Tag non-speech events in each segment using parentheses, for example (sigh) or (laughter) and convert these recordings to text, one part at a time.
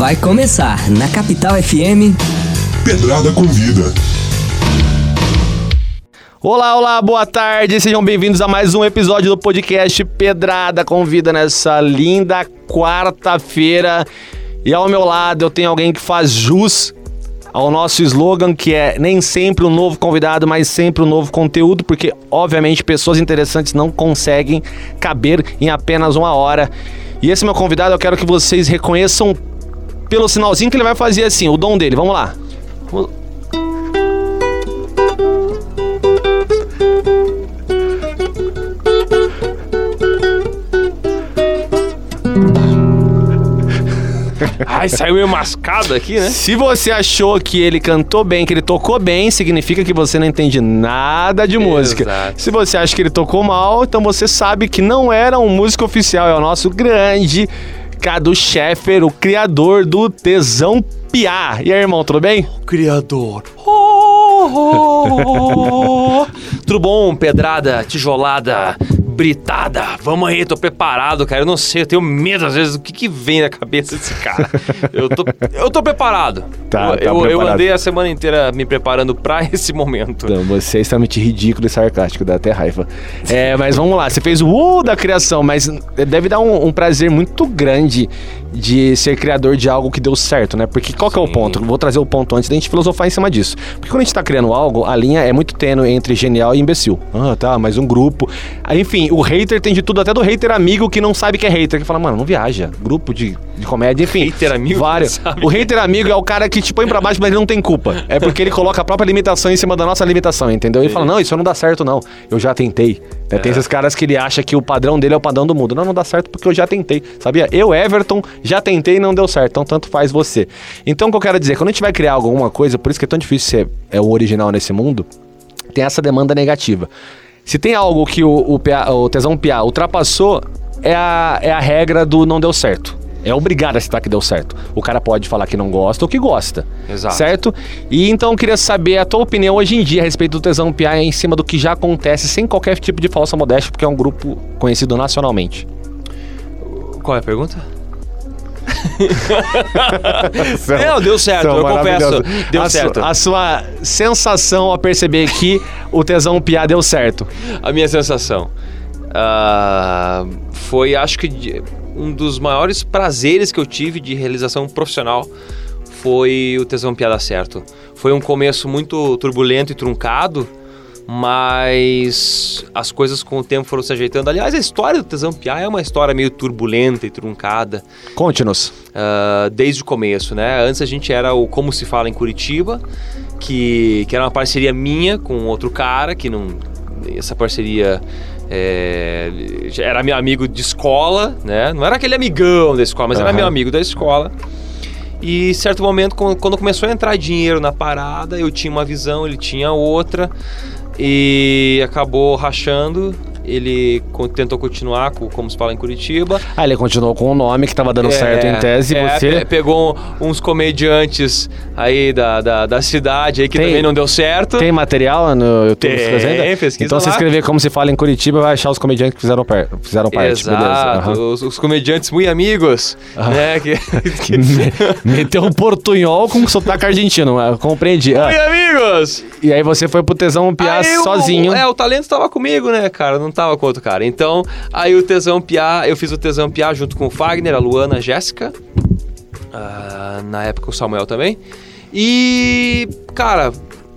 Vai começar na Capital FM. Pedrada Convida. Olá, olá, boa tarde, sejam bem-vindos a mais um episódio do podcast Pedrada Convida nessa linda quarta-feira. E ao meu lado eu tenho alguém que faz jus ao nosso slogan, que é nem sempre um novo convidado, mas sempre um novo conteúdo, porque obviamente pessoas interessantes não conseguem caber em apenas uma hora. E esse meu convidado eu quero que vocês reconheçam pelo sinalzinho que ele vai fazer assim, o dom dele. Vamos lá. (laughs) Ai, saiu meio mascado aqui, né? Se você achou que ele cantou bem, que ele tocou bem, significa que você não entende nada de música. Exato. Se você acha que ele tocou mal, então você sabe que não era um músico oficial, é o nosso grande Cadu Scheffer, o criador do Tesão Piá. E aí, irmão, tudo bem? Criador. Oh, oh, oh. Tudo bom, pedrada, tijolada, britada. Vamos aí, tô preparado, cara. Eu não sei, eu tenho medo às vezes do que, que vem na cabeça desse cara. eu, tô, eu tô preparado. Tá, eu, tá eu, eu preparado. andei a semana inteira me preparando pra (laughs) esse momento. Então, você é extremamente ridículo e sarcástico, dá até raiva. É, mas vamos lá, você fez o uh da criação, mas deve dar um, um prazer muito grande de ser criador de algo que deu certo, né? Porque qual que é o ponto? Vou trazer o ponto antes da gente filosofar em cima disso. Porque quando a gente tá criando algo, a linha é muito tênue entre genial e imbecil. Ah, tá, mas um grupo. Aí, enfim, o hater tem de tudo, até do hater amigo que não sabe que é hater, que fala, mano, não viaja. Grupo de, de comédia, enfim. Hater amigo Vários. O hater amigo é o cara que te põe pra baixo, mas ele não tem culpa. É porque ele coloca a própria limitação em cima da nossa limitação, entendeu? Ele fala, não, isso não dá certo, não. Eu já tentei. Né? Tem esses caras que ele acha que o padrão dele é o padrão do mundo. Não, não dá certo porque eu já tentei. Sabia? Eu, Everton, já tentei e não deu certo. Então, tanto faz você. Então, o que eu quero dizer, quando a gente vai criar alguma coisa, por isso que é tão difícil ser é, o original nesse mundo, tem essa demanda negativa. Se tem algo que o, o, PA o tesão PA ultrapassou, é a, é a regra do não deu certo. É obrigado a citar que deu certo. O cara pode falar que não gosta ou que gosta. Exato. Certo? E então eu queria saber a tua opinião hoje em dia a respeito do Tesão PA em cima do que já acontece, sem qualquer tipo de falsa modéstia, porque é um grupo conhecido nacionalmente. Qual é a pergunta? (laughs) Não, deu certo, São eu confesso. Deu a su- certo. a sua sensação ao perceber que o Tesão PA deu certo. A minha sensação ah, foi, acho que, um dos maiores prazeres que eu tive de realização profissional foi o Tesão Piada Certo. Foi um começo muito turbulento e truncado, mas as coisas com o tempo foram se ajeitando. Aliás, a história do Tesão Piá é uma história meio turbulenta e truncada. Conte-nos. Ah, desde o começo, né? Antes a gente era o Como Se Fala em Curitiba, que, que era uma parceria minha com outro cara, que não. Essa parceria é, era meu amigo de escola, né? Não era aquele amigão da escola, mas era Aham. meu amigo da escola. E certo momento, quando começou a entrar dinheiro na parada, eu tinha uma visão, ele tinha outra. E acabou rachando. Ele tentou continuar com Como Se Fala em Curitiba. Ah, ele continuou com o nome que tava dando É, certo em tese. é, você. pe- pegou uns comediantes aí da, da, da cidade aí que Tem- também não deu certo. Tem material no YouTube Tem, pesquisa Então, se lá. escrever como se fala em Curitiba, vai achar os comediantes que fizeram, par- fizeram parte. Exato, Beleza. aham. os, os comediantes muito amigos, né? Que, (laughs) que- Me- Meteu um portunhol com sotaque argentino, compreendi. Ah, Muito amigos! e aí você foi pro Tesão Piá Aí sozinho. É, o talento tava comigo, né, cara? Não tava com outro cara. Então, aí o Tesão Piá, eu fiz o Tesão Piá junto com o Fagner, a Luana, a Jéssica. ah, na época o Samuel também. E, cara,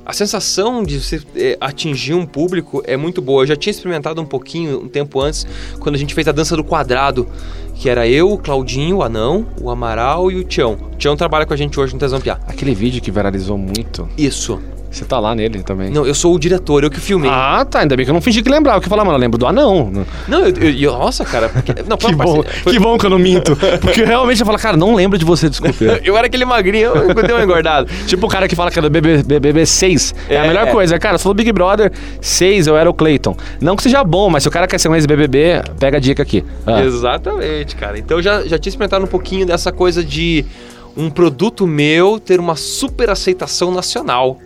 a sensação de você eh, atingir um público é muito boa. Eu já tinha experimentado um pouquinho, um tempo antes, quando a gente fez a dança do quadrado. Que era eu, o Claudinho, o Anão, o Amaral e o Tião. O Tião trabalha com a gente hoje no Tesão Piá. Aquele vídeo que viralizou muito. Isso. Você tá lá nele também. Não, eu sou o diretor, eu que filmei. Ah, tá. Ainda bem que eu não fingi que lembrava. Eu falava, mano, eu lembro do anão. Não, eu, eu- eu- nossa, cara. porque- (laughs) não, Que bom, foi- que bom que eu não minto. Porque realmente eu falo, cara, não lembro de você, desculpe. (laughs) Eu era aquele magrinho, eu dei uma engordada. (laughs) Tipo o cara que fala que é do BBB, BBB 6. É, a É. melhor coisa. Cara, se for Big Brother 6, eu era o Clayton. Não que seja bom, mas se o cara quer ser um ex-BBB, pega a dica aqui. Ah. Exatamente, cara. Então eu já, já tinha experimentado um pouquinho dessa coisa de um produto meu ter uma super aceitação nacional.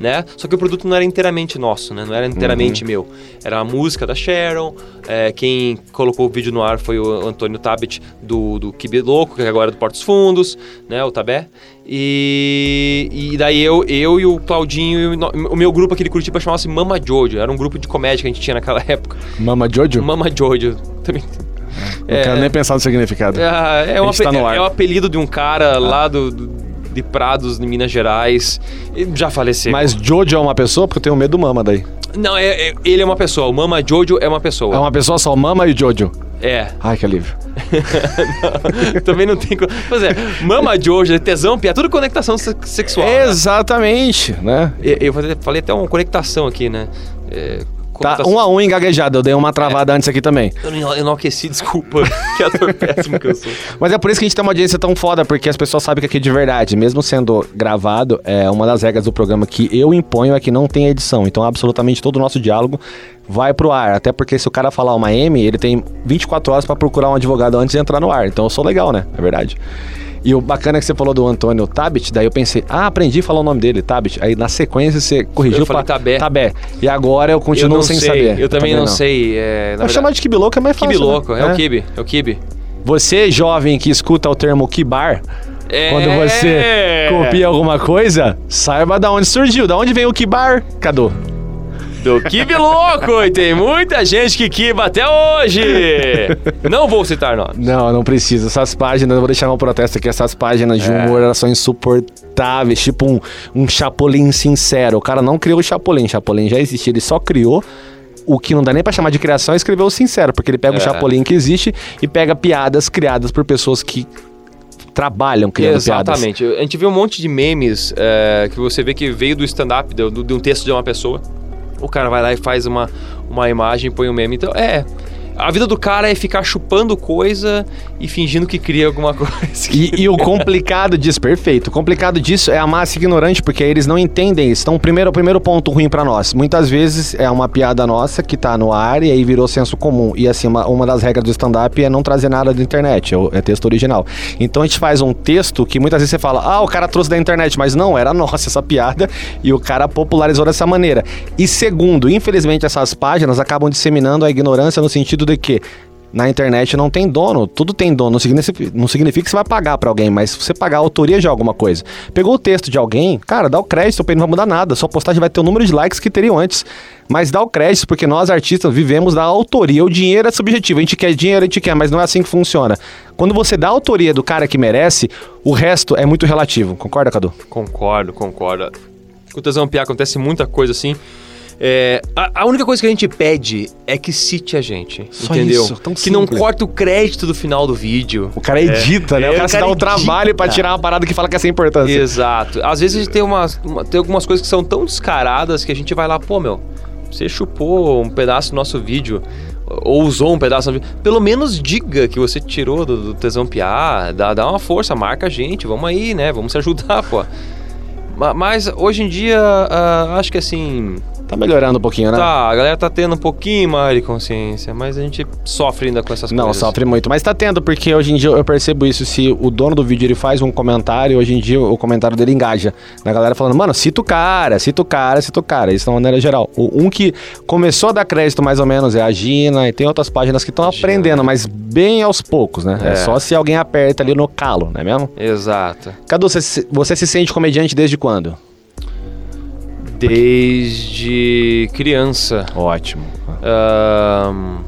Né? Só que o produto não era inteiramente nosso, né? Não era Uhum. inteiramente meu. Era a música da Sharon, é, quem colocou o vídeo no ar foi o Antônio Tabet do, do Kibi Louco, que agora é do Portos Fundos, né? O Tabé. E, e daí eu, eu e o Claudinho e o, meu grupo aqui de Curitiba chamava-se Mama Jojo. Era um grupo de comédia que a gente tinha naquela (laughs) época. Mama Jojo? Mama Jojo. Também. Não quero nem pensar no significado. É, é, um tá ape- no ar. é o apelido de um cara lá do, do- de Prados, em Minas Gerais. Já faleceu. Mas Jojo é uma pessoa? Porque eu tenho medo do Mama daí. Não, é, é- ele é uma pessoa. O Mama Jojo é uma pessoa. É uma pessoa só, Mama e Jojo. É. Ai, que alívio. (laughs) Também não tem. Pois é, Mama Jojo, tesão, pia, tudo conectação se- sexual. né? Exatamente, né? Eu, eu falei- falei até uma conectação aqui, né? É, Tá um a um engaguejado. Eu dei uma travada antes aqui também. Eu não, aqueci, desculpa. (laughs) que ator péssimo que eu sou. Mas é por isso que a gente tem uma audiência tão foda, porque as pessoas sabem que aqui é de verdade. Mesmo sendo gravado, é uma das regras do programa que eu imponho é que não tem edição. Então, absolutamente todo o nosso diálogo vai pro ar. Até porque se o cara falar uma M, ele tem 24 horas pra procurar um advogado antes de entrar no ar. Então eu sou legal, né? É verdade. E o bacana é que você falou do Antônio Tabit, daí eu pensei, ah, aprendi a falar o nome dele, Tabit. Aí na sequência você corrigiu Eu falei pra Tabé. Tabé. E agora eu Eu continuo não sem sei, saber. Eu também não, sei. É, na Mas verdade- chamar de Kibiloco é mais fácil. Kibi né? louco, é, o Kibi, é o Kibi. Você, jovem que escuta o termo Kibar, É... quando você copia alguma coisa, saiba da onde surgiu, da onde vem o Kibar, Cadu. Do Kibe Louco! E tem muita gente que kiba até hoje! Não vou citar nomes. Não, não precisa. Essas páginas, eu vou deixar um protesto aqui, essas páginas de É. humor, elas são insuportáveis, tipo um, um Chapolin sincero. O cara não criou o Chapolin, Chapolin já existia, ele só criou o que não dá nem pra chamar de criação, e escreveu o sincero, porque ele pega o É. Chapolin que existe e pega piadas criadas por pessoas que trabalham criando piadas. Exatamente. A gente vê um monte de memes é, que você vê que veio do stand-up, de um texto de uma pessoa. O cara vai lá e faz uma, uma imagem põe um meme. Então, é. A vida do cara é ficar chupando coisa e fingindo que cria alguma (laughs) coisa. E, e o complicado disso, perfeito. O complicado disso é a massa ignorante, porque eles não entendem isso. Então, primeiro, o primeiro ponto ruim pra nós. Muitas vezes é uma piada nossa que tá no ar e aí virou senso comum. E assim, uma, uma das regras do stand-up é não trazer nada da internet, é, é texto original. Então a gente faz um texto que muitas vezes você fala, ah, o cara trouxe da internet, mas não, era (laughs) nossa essa piada e o cara popularizou dessa maneira. E segundo, infelizmente essas páginas acabam disseminando a ignorância no sentido que na internet não tem dono, tudo tem dono. Não significa, não significa que você vai pagar pra alguém, mas você pagar a autoria de alguma coisa. Pegou o texto de alguém, cara, dá o crédito, ele não vai mudar nada. Sua postagem vai ter o número de likes que teriam antes. Mas dá o crédito, porque nós artistas vivemos da autoria. O dinheiro é subjetivo. A gente quer dinheiro, a gente quer, mas não é assim que funciona. Quando você dá a autoria do cara que merece, o resto é muito relativo. Concorda, Cadu? Concordo, concordo. Com o Tesão acontece muita coisa assim. É, a, a única coisa que a gente pede é que cite a gente, Só entendeu? isso, tão que não simples. corta o crédito do final do vídeo. O cara edita, né? É, O cara o se cara dá um edita. trabalho pra tirar uma parada que fala que é sem importância. Exato. Às vezes tem, umas, uma- tem algumas coisas que são tão descaradas que a gente vai lá, pô, meu, você chupou um pedaço do nosso vídeo, ou usou um pedaço do vídeo. Pelo menos diga que você tirou do, do Tesão Piá, dá, dá uma força, marca a gente, vamos aí, né? Vamos se ajudar, pô. Ma- Mas hoje em dia, ah, acho que assim. Tá melhorando um pouquinho, né? Tá, a galera tá tendo um pouquinho mais de consciência, mas a gente sofre ainda com essas Não, coisas. sofre muito. Mas tá tendo, porque hoje em dia eu percebo isso. Se o dono do vídeo ele faz um comentário, hoje em dia o comentário dele engaja. Na galera falando, mano, cita o cara, cita o cara, cita o cara. Isso de uma maneira geral. O, um que começou a dar crédito mais ou menos é a Gina, e tem outras páginas que estão aprendendo, mas bem aos poucos, né? É. É. só se alguém aperta ali no calo, não é mesmo? Exato. Cadu, você, você se sente comediante desde quando? Desde criança. Ótimo. Ahn,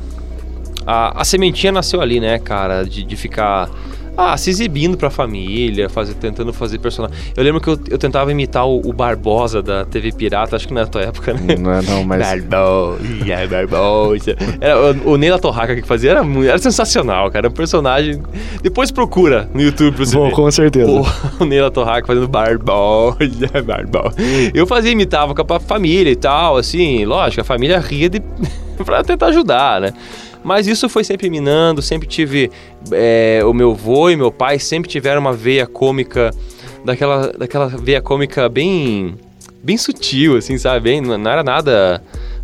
a, a sementinha nasceu ali, né, cara? De, de ficar ah, se exibindo pra família, fazer, tentando fazer personagem. Eu lembro que eu, eu tentava imitar o, o Barbosa da TV Pirata, acho que na tua época, né? Não, é, não, mas. Barbosa, Barbosa. Era, o, o Neila Torraca que fazia era, era sensacional, cara. Um personagem. Depois procura no YouTube pra você Vou, ver. com certeza. Pô, o Neila Torraca fazendo Barbosa, Barbosa. Eu fazia, imitava com a família e tal, assim, lógico, a família ria de... (laughs) pra tentar ajudar, né? Mas isso foi sempre minando, sempre tive... é, o meu avô e meu pai sempre tiveram uma veia cômica, daquela, daquela veia cômica bem... bem sutil, assim, sabe? Bem, não era nada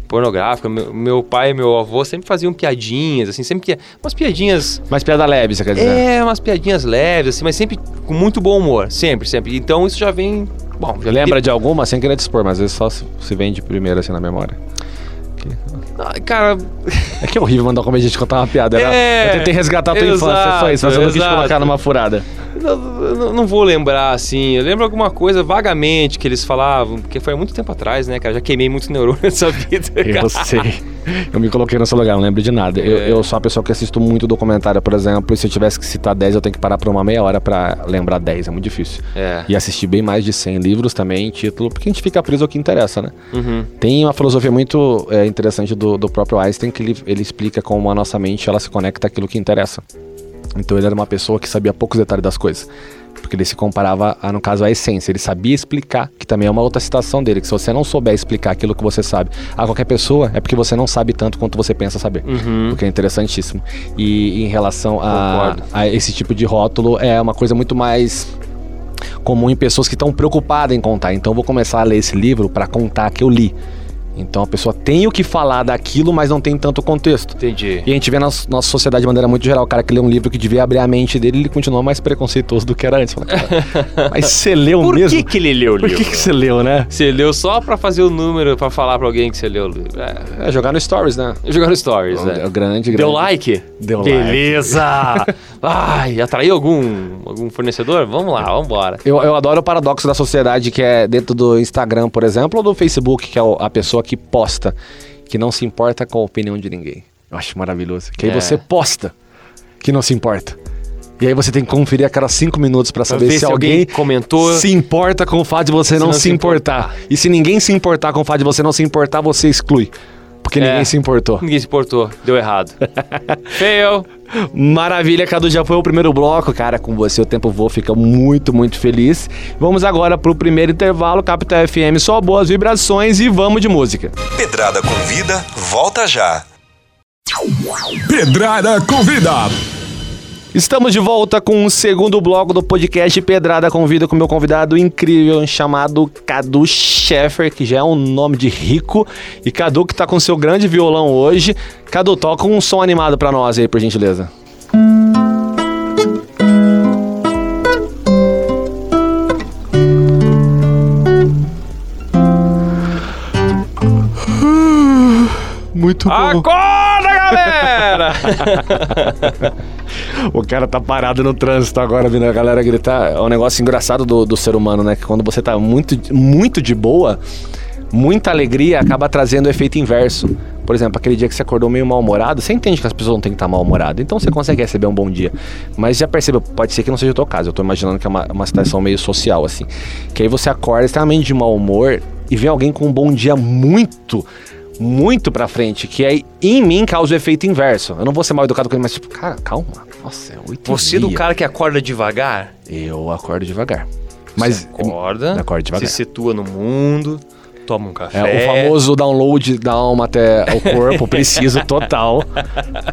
pornográfico. Meu, meu pai e meu avô sempre faziam piadinhas, assim, sempre que umas piadinhas Mas piada leve, você quer dizer? é, umas piadinhas leves, assim, mas sempre com muito bom humor. Sempre, sempre. Então isso já vem Bom, já Lembra de alguma sem querer dispor, mas às vezes só se se vem de primeira assim na memória. Cara, É que é horrível mandar um comediante contar uma piada. era- É, eu tentei resgatar a tua infância, exato, só isso, mas eu não quis exato. colocar numa furada. não, não- vou lembrar, assim. Eu lembro alguma coisa vagamente que eles falavam, porque foi há muito tempo atrás, né, cara? Já queimei muito neurônio (laughs) nessa vida. cara. Eu sei. (laughs) Eu me coloquei no seu lugar, não lembro de nada. Eu, É. eu sou uma pessoa que assisto muito documentário, por exemplo, e se eu tivesse que citar 10, eu tenho que parar por uma meia hora pra lembrar 10, é muito difícil. É. E assistir bem mais de 100 livros também, título, porque a gente fica preso ao que interessa, né? Uhum. Tem uma filosofia muito é, interessante do, do próprio Einstein, que ele, ele explica como a nossa mente ela se conecta àquilo que interessa. Então ele era uma pessoa que sabia poucos detalhes das coisas. Porque ele se comparava, a, no caso, à essência. Ele sabia explicar, que também é uma outra citação dele, que se você não souber explicar aquilo que você sabe a qualquer pessoa, é porque você não sabe tanto quanto você pensa saber. Uhum. O que é interessantíssimo. E em relação a, a esse tipo de rótulo, é uma coisa muito mais comum em pessoas que estão preocupadas em contar. Então eu vou começar a ler esse livro para contar que eu li. Então a pessoa tem o que falar daquilo, mas não tem tanto contexto. Entendi. E a gente vê na nossa sociedade de maneira muito geral, o cara que lê um livro que devia abrir a mente dele, ele continua mais preconceituoso do que era antes. Fala, (laughs) mas você leu Por mesmo? que, que ele leu o Por livro? que, que você leu, né? Você leu só pra fazer o número, pra falar pra alguém que você leu o livro. É, É jogar no Stories, né? jogar no Stories, É né? grande, grande. Deu like? Deu like. Beleza! (laughs) Ai, atraiu algum, algum fornecedor? Vamos lá, vamos embora. Eu, eu adoro o paradoxo da sociedade que é dentro do Instagram, por exemplo, ou do Facebook, que é a pessoa que posta, que não se importa com a opinião de ninguém. Eu acho maravilhoso. Que aí É. você posta que não se importa. E aí você tem que conferir a cada cinco minutos pra saber se, se alguém, alguém comentou. se importa com o fato de você não, se importar. E se ninguém se importar com o fato de você não se importar, você exclui. Porque É. ninguém se importou. Ninguém se importou, deu errado. (laughs) Fail! Maravilha, Cadu, já foi o primeiro bloco, cara, com você o tempo voa, fica muito, muito feliz. Vamos agora pro primeiro intervalo, Capital FM, só boas vibrações e vamos de música. Pedrada Convida, volta já. Pedrada Convida. Estamos de volta com o segundo bloco do podcast Pedrada Convida com meu convidado incrível chamado Cadu Scheffer, que já é um nome de rico. E Cadu que tá com seu grande violão hoje. Cadu, toca um som animado pra nós aí, por gentileza. Muito bom. Acorda, galera! (laughs) O cara tá parado no trânsito agora, vindo a galera gritar. É um negócio engraçado do, do ser humano, né? Que quando você tá muito, muito de boa, muita alegria acaba trazendo o efeito inverso. Por exemplo, aquele dia que você acordou meio mal-humorado, você entende que as pessoas não têm que estar mal-humoradas. Então você consegue receber um bom dia. Mas já percebeu, pode ser que não seja o teu caso. Eu tô imaginando que é uma, uma situação meio social, assim. Que aí você acorda extremamente de mau humor e vê alguém com um bom dia muito muito pra frente, que aí em mim causa o efeito inverso. Eu não vou ser mal educado com ele, mas tipo, cara, calma. Nossa, é oito Você do dia. cara que acorda devagar? Eu acordo devagar. Mas Você acorda, acordo devagar. se situa no mundo, toma um café. é, o famoso download da alma até o corpo, (laughs) preciso total.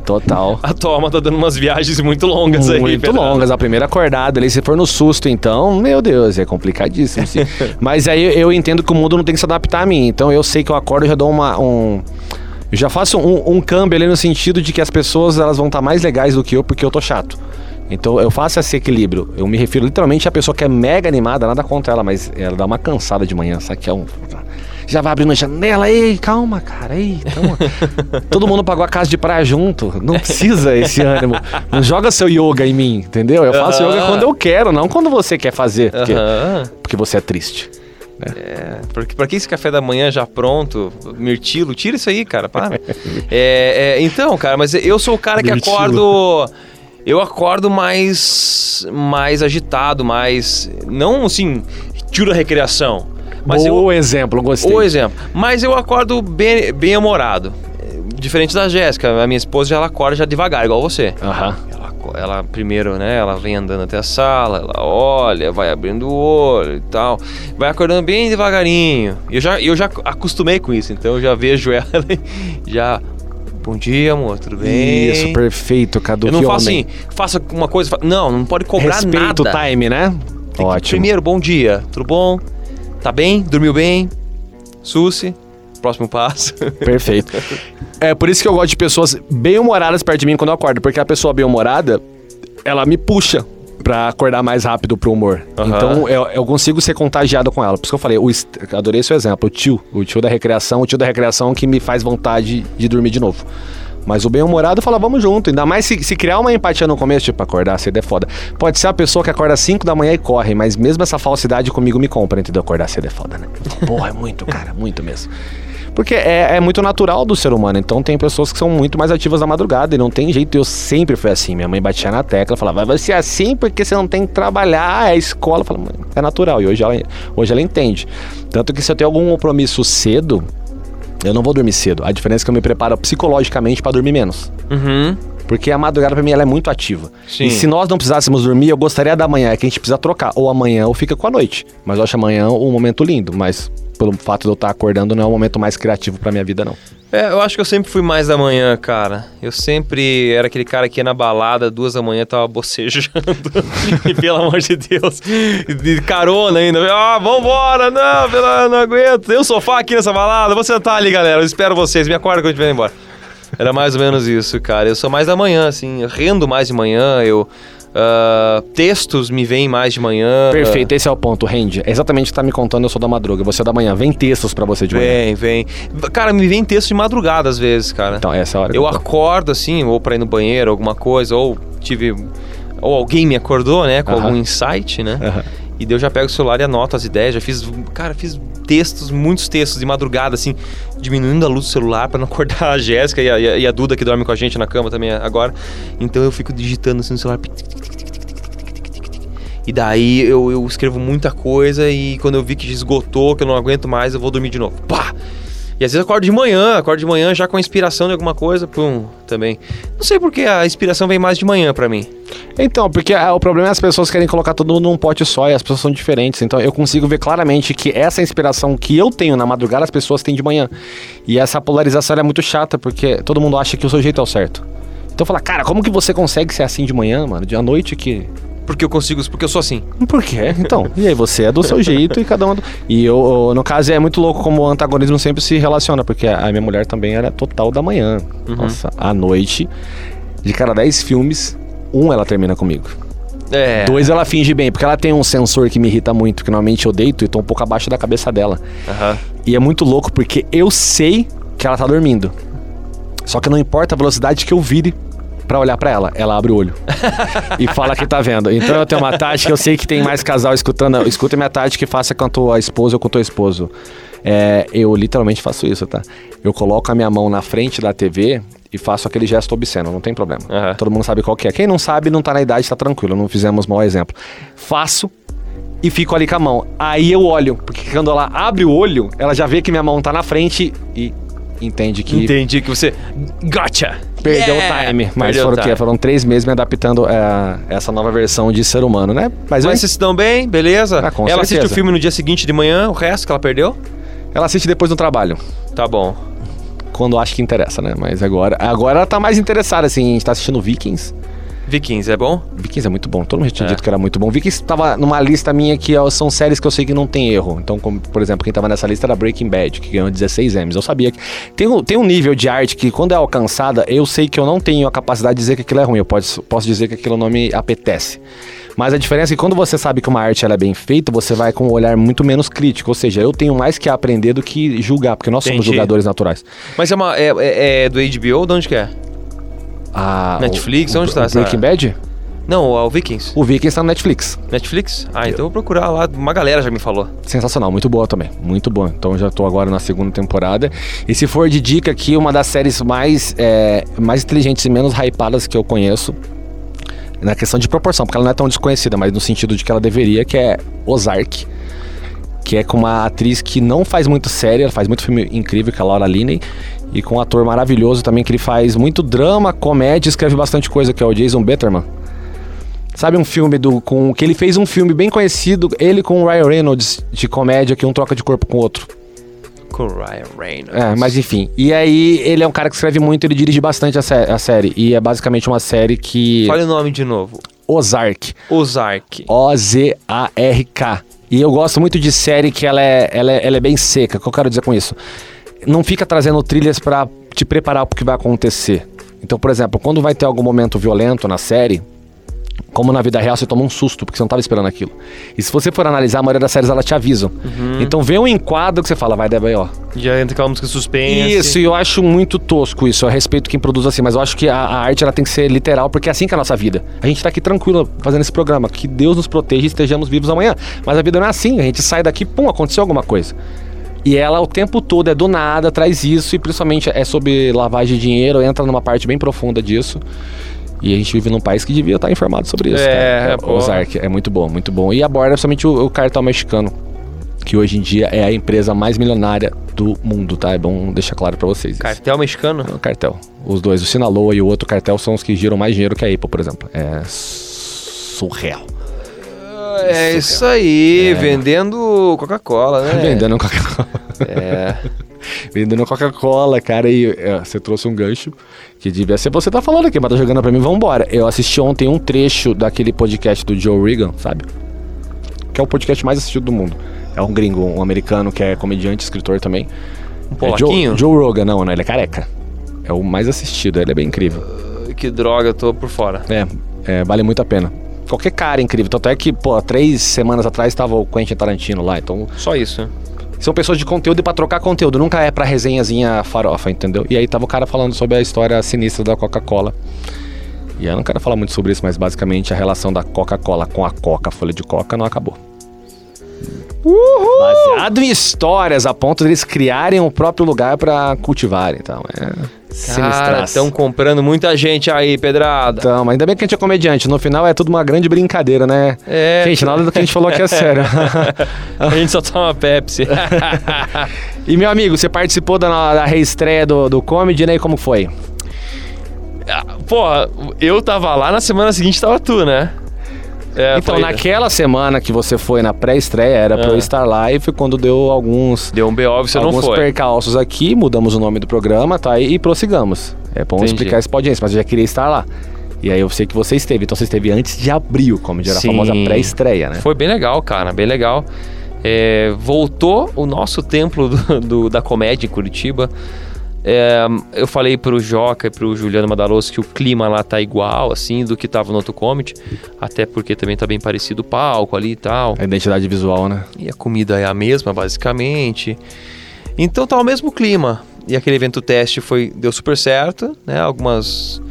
Total. A tua alma tá dando umas viagens muito longas aí. Muito longas. A primeira acordada ali, se for no susto, então, meu Deus, é complicadíssimo. sim. (laughs) Mas aí eu entendo que o mundo não tem que se adaptar a mim. Então eu sei que eu acordo e já dou uma. Um, já faço um, um câmbio ali no sentido de que as pessoas elas vão estar mais legais do que eu porque eu tô chato. Então eu faço esse equilíbrio. Eu me refiro literalmente à pessoa que é mega animada, nada contra ela, mas ela dá uma cansada de manhã, sabe que é um. Já vai abrindo a janela, ei, calma, cara, ei, calma. (laughs) Todo mundo pagou a casa de praia junto. Não precisa esse ânimo. Não joga seu yoga em mim, entendeu? Eu faço Aham. yoga quando eu quero, não quando você quer fazer. Porque, Aham. porque você é triste. É, porque pra que esse café da manhã já pronto? Mirtilo, tira isso aí, cara, para. (laughs) É, é, então, cara, mas eu sou o cara que Mirtilo. acordo. Eu acordo mais. mais agitado, mais. Não assim, tiro a recreação. Mas eu. exemplo, gostei. O exemplo. Mas eu acordo bem, bem amorado. Diferente da Jéssica, a minha esposa já ela acorda já devagar, igual você. Aham. Ela, aco- ela primeiro, né? Ela vem andando até a sala, ela olha, vai abrindo o olho e tal. Vai acordando bem devagarinho. E Eu já, eu já acostumei com isso, então eu já vejo (laughs) ela já. Bom dia, amor, tudo bem? Isso, perfeito, Cadu. Eu não que faço homem. assim, faça uma coisa. fa- Não, não pode cobrar Respeito nada. o time, né? Tem que- Ótimo. Primeiro, bom dia, tudo bom? Tá bem? Dormiu bem? Susi? Próximo passo. (laughs) Perfeito. É por isso que eu gosto de pessoas bem-humoradas perto de mim quando eu acordo, porque a pessoa bem-humorada, ela me puxa. Pra acordar mais rápido pro humor. Aham. Então eu, eu consigo ser contagiado com ela. Por isso que eu falei, o, adorei seu exemplo, o tio. O tio da recreação, o tio da recreação que me faz vontade de dormir de novo. Mas o bem-humorado fala, vamos junto. Ainda mais se, se criar uma empatia no começo, tipo, acordar cedo é foda. Pode ser a pessoa que acorda às 5 da manhã e corre, mas mesmo essa falsidade comigo me compra, entendeu? Acordar cedo é foda, né? Porra, é muito, cara, muito mesmo. Porque é, é muito natural do ser humano. Então tem pessoas que são muito mais ativas na madrugada e não tem jeito. Eu sempre fui assim. Minha mãe batia na tecla, falava, vai ser assim porque você não tem que trabalhar, é a escola. Eu falava, "Mãe, é natural. E hoje ela, hoje ela entende. Tanto que se eu tenho algum compromisso cedo, eu não vou dormir cedo. A diferença é que eu me preparo psicologicamente pra dormir menos. Uhum. Porque a madrugada pra mim ela é muito ativa. Sim. E se nós não precisássemos dormir, eu gostaria da manhã, é que a gente precisa trocar. Ou amanhã ou fica com a noite. Mas eu acho amanhã um momento lindo. Mas pelo fato de eu estar acordando, não é o momento mais criativo pra minha vida, não. É, eu acho que eu sempre fui mais da manhã, cara. Eu sempre era aquele cara que ia na balada, duas da manhã, tava bocejando. (laughs) e pelo amor de Deus, de carona ainda. Ah, vambora, não, pela, não aguento. Tem um sofá aqui nessa balada, vou sentar ali, galera. Eu espero vocês, me acorda quando estiver embora. Era mais ou menos isso, cara. Eu sou mais da manhã, assim, eu rendo mais de manhã, eu. Ah, textos me vêm mais de manhã. Perfeito, esse é o ponto, Rende. É exatamente o que tá me contando, eu sou da madruga. Você é da manhã. Vem textos pra você de manhã. Vem, vem. Cara, me vem texto de madrugada às vezes, cara. Então, essa é a hora Eu tô. acordo assim, ou pra ir no banheiro, alguma coisa, ou tive. Ou alguém me acordou, né? Com Aham. algum insight, né? Aham. E daí eu já pego o celular e anoto as ideias. Já fiz. Cara, fiz textos, muitos textos de madrugada, assim, diminuindo a luz do celular pra não acordar a Jéssica e a, e a- e a Duda que dorme com a gente na cama também agora. Então eu fico digitando assim no celular. E daí eu, eu escrevo muita coisa e quando eu vi que esgotou, que eu não aguento mais, eu vou dormir de novo. Pá! E às vezes eu acordo de manhã, acordo de manhã já com a inspiração de alguma coisa, pum, também. Não sei porque a inspiração vem mais de manhã pra mim. Então, porque ah, o problema é as pessoas querem colocar tudo num pote só e as pessoas são diferentes. Então eu consigo ver claramente que essa inspiração que eu tenho na madrugada, as pessoas têm de manhã. E essa polarização é muito chata, porque todo mundo acha que o seu jeito é o certo. Então fala, cara, como que você consegue ser assim de manhã, mano? De à noite que. Porque eu consigo, porque eu sou assim. Por quê? Então, e aí você é do seu jeito e cada um é do... E eu, no caso, é muito louco como o antagonismo sempre se relaciona, porque a minha mulher também era total da manhã. Nossa, à noite, de cada 10 filmes, um ela termina comigo. É. Dois ela finge bem, porque ela tem um sensor que me irrita muito, que normalmente eu deito e tô um pouco abaixo da cabeça dela. Aham. E é muito louco porque eu sei que ela tá dormindo. Só que não importa a velocidade que eu vire pra olhar pra ela, ela abre o olho (laughs) e fala que tá vendo. Então eu tenho uma tática, eu sei que tem mais casal escutando. Escuta minha tática e faça com a tua esposa ou com o teu esposo. É, eu literalmente faço isso, tá? Eu coloco a minha mão na frente da TV e faço aquele gesto obsceno, não tem problema. Aham. Todo mundo sabe qual que é. Quem não sabe, não tá na idade, tá tranquilo, não fizemos mau exemplo. Faço e fico ali com a mão. Aí eu olho, porque quando ela abre o olho, ela já vê que minha mão tá na frente e entende que Entendi que você. Gotcha! perdeu Yeah! o time. Mas Perdeu foram o quê? Foram três meses me adaptando a essa nova versão de ser humano, né? Mas, eu- Mas vocês se dão bem, beleza? Ah, com ela assiste certeza. o filme no dia seguinte de manhã, o resto que ela perdeu? ela assiste depois do trabalho. Tá bom. Quando acha que interessa, né? Mas agora, agora ela tá mais interessada, assim. A gente tá assistindo Vikings. Vikings, é bom? Vikings é muito bom. Todo mundo tinha É. dito que era muito bom. Vikings tava numa lista minha que ó, são séries que eu sei que não tem erro. Então, como, por exemplo, quem tava nessa lista era Breaking Bad, que ganhou 16 M's. Eu sabia que. Tem um, tem um nível de arte que, quando é alcançada, eu sei que eu não tenho a capacidade de dizer que aquilo é ruim. Eu posso, posso dizer que aquilo não me apetece. Mas a diferença é que quando você sabe que uma arte ela é bem feita, você vai com um olhar muito menos crítico. Ou seja, eu tenho mais que aprender do que julgar, porque nós somos Entendi. julgadores naturais. Mas é, uma, é, é- é do HBO? De onde que é? Ah, Netflix? o- Onde o tá essa- Breaking Bad? Não, o Vikings. O Vikings tá no Netflix. Netflix? Ah, então eu vou procurar lá. Uma galera já me falou. Sensacional, muito boa também, muito boa. Então já tô agora na segunda temporada. E se for de dica aqui, uma das séries mais, é, mais inteligentes e menos hypadas que eu conheço, na questão de proporção, porque ela não é tão desconhecida, mas no sentido de que ela deveria, que é Ozark. Que é com uma atriz que não faz muito série, ela faz muito filme incrível, que é a Laura Linney. E com um ator maravilhoso também, que ele faz muito drama, comédia, escreve bastante coisa, que é o Jason Betterman. Sabe um filme do com que ele fez um filme bem conhecido, ele com o Ryan Reynolds de comédia que um troca de corpo com o outro. Com Ryan Reynolds. É, mas enfim. E aí ele é um cara que escreve muito, ele dirige bastante a, sé- a série e é basicamente uma série que Fale o nome de novo. Ozark, Ozark. O Z A R K. E eu gosto muito de série que ela é, ela é, ela é bem seca. O que eu quero dizer com isso? Não fica trazendo trilhas pra te preparar pro que vai acontecer. Então, por exemplo, quando vai ter algum momento violento na série, Como na vida real você toma um susto, porque você não estava esperando aquilo. E se você for analisar, a maioria das séries ela te avisam. Então vê um enquadro que você fala, vai, deve aí, ó. Já entra aquela música suspense. Isso, e eu acho muito tosco isso. Eu respeito quem produz assim, mas eu acho que a, a arte ela tem que ser literal, porque é assim que é a nossa vida. A gente tá aqui tranquilo fazendo esse programa. Que Deus nos proteja e estejamos vivos amanhã. Mas a vida não é assim. A gente sai daqui, pum, aconteceu alguma coisa. E ela o tempo todo é do nada, traz isso, e principalmente é sobre lavagem de dinheiro, entra numa parte bem profunda disso. E a gente vive num país que devia estar informado sobre isso. É, cara. Ozark é muito bom, muito bom. E aborda principalmente o, o cartão mexicano, que hoje em dia é a empresa mais milionária do mundo, tá? É bom deixar claro pra vocês. isso. Cartel mexicano? É cartel. Os dois, o Sinaloa e o outro cartel, são os que giram mais dinheiro que a Apple, por exemplo. É surreal. É isso aí, vendendo Coca-Cola, né? (laughs) Vendendo Coca-Cola. É. Vendendo Coca-Cola, cara. E é, você trouxe um gancho que devia ser você tá falando aqui, mas tá jogando pra mim, vambora. Eu assisti ontem um trecho daquele podcast do Joe Regan, sabe? Que é o podcast mais assistido do mundo. É um gringo, um americano que é comediante, escritor também. Um É? Joe, Joe Rogan, não, não, ele é careca. É o mais assistido, ele é bem incrível. Que droga, eu tô por fora. É, é, vale muito a pena. Qualquer cara é incrível. Tanto é que, pô, três semanas atrás estava o Quentin Tarantino lá. Então, Só isso. São pessoas de conteúdo e pra trocar conteúdo. Nunca é pra resenhazinha farofa, entendeu? E aí tava o cara falando sobre a história sinistra da Coca-Cola. E eu não quero falar muito sobre isso, mas basicamente a relação da Coca-Cola com a Coca, a folha de Coca, não acabou. Baseado em histórias, a ponto deles criarem o próprio lugar pra cultivarem. Então, é Cara, estão comprando muita gente aí, pedrada. Então, ainda bem que a gente é comediante. No final é tudo uma grande brincadeira, né? É. Gente, nada do que a gente falou aqui é sério. (laughs) A gente só toma Pepsi. (laughs) e meu amigo, você participou da, da reestreia do, do comedy, né? E como foi? Porra, eu tava lá, na semana seguinte tava tu, né? É, então, foi- naquela semana que você foi na pré-estreia, era pra eu Ah. estar lá e foi quando deu alguns, Deu um BO, você não alguns foi. percalços aqui, mudamos o nome do programa, tá? E, e prossigamos. É bom Entendi. explicar isso pra audiência, mas eu já queria estar lá. E aí eu sei que você esteve, então você esteve antes de abril, como era a Sim. famosa pré-estreia, né? Foi bem legal, cara, bem legal. É, voltou o nosso templo do- do- da comédia em Curitiba. É, eu falei pro Joca e pro Juliano Madaloso que o clima lá tá igual, assim, do que tava no outro comedy. Até porque também tá bem parecido o palco ali e tal. A identidade visual, né? E a comida é a mesma, basicamente. Então tá o mesmo clima. E aquele evento teste foi deu super certo, né? Algumas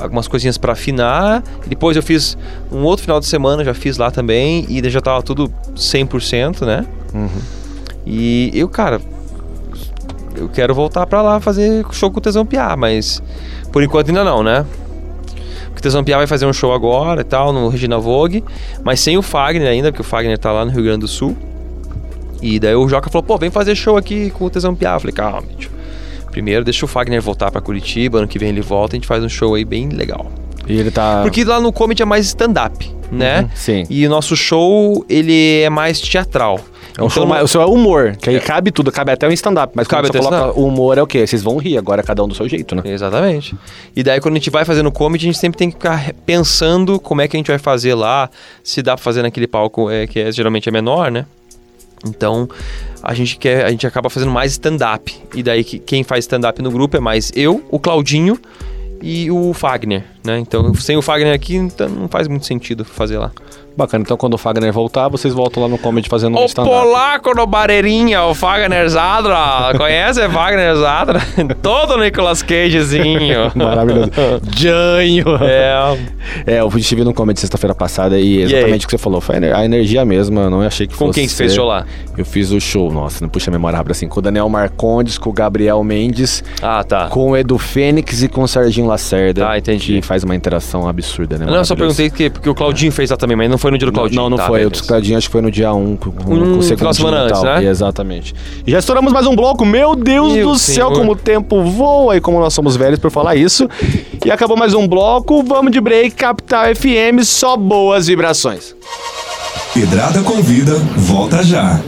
algumas coisinhas pra afinar. Depois eu fiz um outro final de semana, já fiz lá também e já tava tudo 100%, né? E eu, cara, eu quero voltar pra lá fazer show com o Tesão Piá, mas por enquanto ainda não, né? Porque o Tesão Piá vai fazer um show agora e tal, no Regina Vogue, mas sem o Fagner ainda, porque o Fagner tá lá no Rio Grande do Sul. E daí o Joca falou, pô, vem fazer show aqui com o Tesão Piá. Eu falei, calma, bicho. Primeiro deixa o Fagner voltar pra Curitiba, ano que vem ele volta, a gente faz um show aí bem legal. E ele tá. Porque lá no comedy é mais stand-up, né? Uhum, sim. E o nosso show, ele é mais teatral. É um show mais- o seu é humor, que aí cabe tudo, cabe até o stand-up. Mas Cabe quando você coloca o humor é o quê? Vocês vão rir, agora é cada um do seu jeito, né? Exatamente. E daí quando a gente vai fazendo comedy, a gente sempre tem que ficar pensando como é que a gente vai fazer lá, se dá pra fazer naquele palco é, que é, geralmente é menor, né? Então, a gente quer, a gente acaba fazendo mais stand-up. E daí que- quem faz stand-up no grupo é mais eu, o Claudinho e o Fagner, né? Então, sem o Fagner aqui, então não faz muito sentido fazer lá. Bacana, então quando o Fagner voltar, vocês voltam lá no comedy fazendo um O stand-up. polaco no Bareirinha, o Fagner Zadra. Conhece o Fagner Zadra? (laughs) Todo Nicolas Cagezinho. (laughs) Maravilhoso. Janho! É, É, eu estive no comedy sexta-feira passada e exatamente aí? o que você falou. Foi a ener- a energia mesma, eu não achei que Com fosse quem que você fez show lá? Eu fiz o show, nossa, não puxa a memória rápida assim, com o Daniel Marcondes, com o Gabriel Mendes, Ah, tá. com o Edu Fênix e com o Serginho Lacerda. Tá, entendi. Que faz uma interação absurda, né? Não, eu só perguntei que, porque o Claudinho fez lá também, mas não foi no dia do Não, Claudinho. não, não tá, foi. O beleza. do Claudinho acho que foi no dia 1, um, com, com Um o segundo final de semana e antes, né? Exatamente. E já estouramos mais um bloco. Meu Deus Meu do céu, senhor. como o tempo voa e como nós somos velhos por falar isso. E acabou mais um bloco. Vamos de break, Capital FM, só boas vibrações. Pedrada convida, volta já.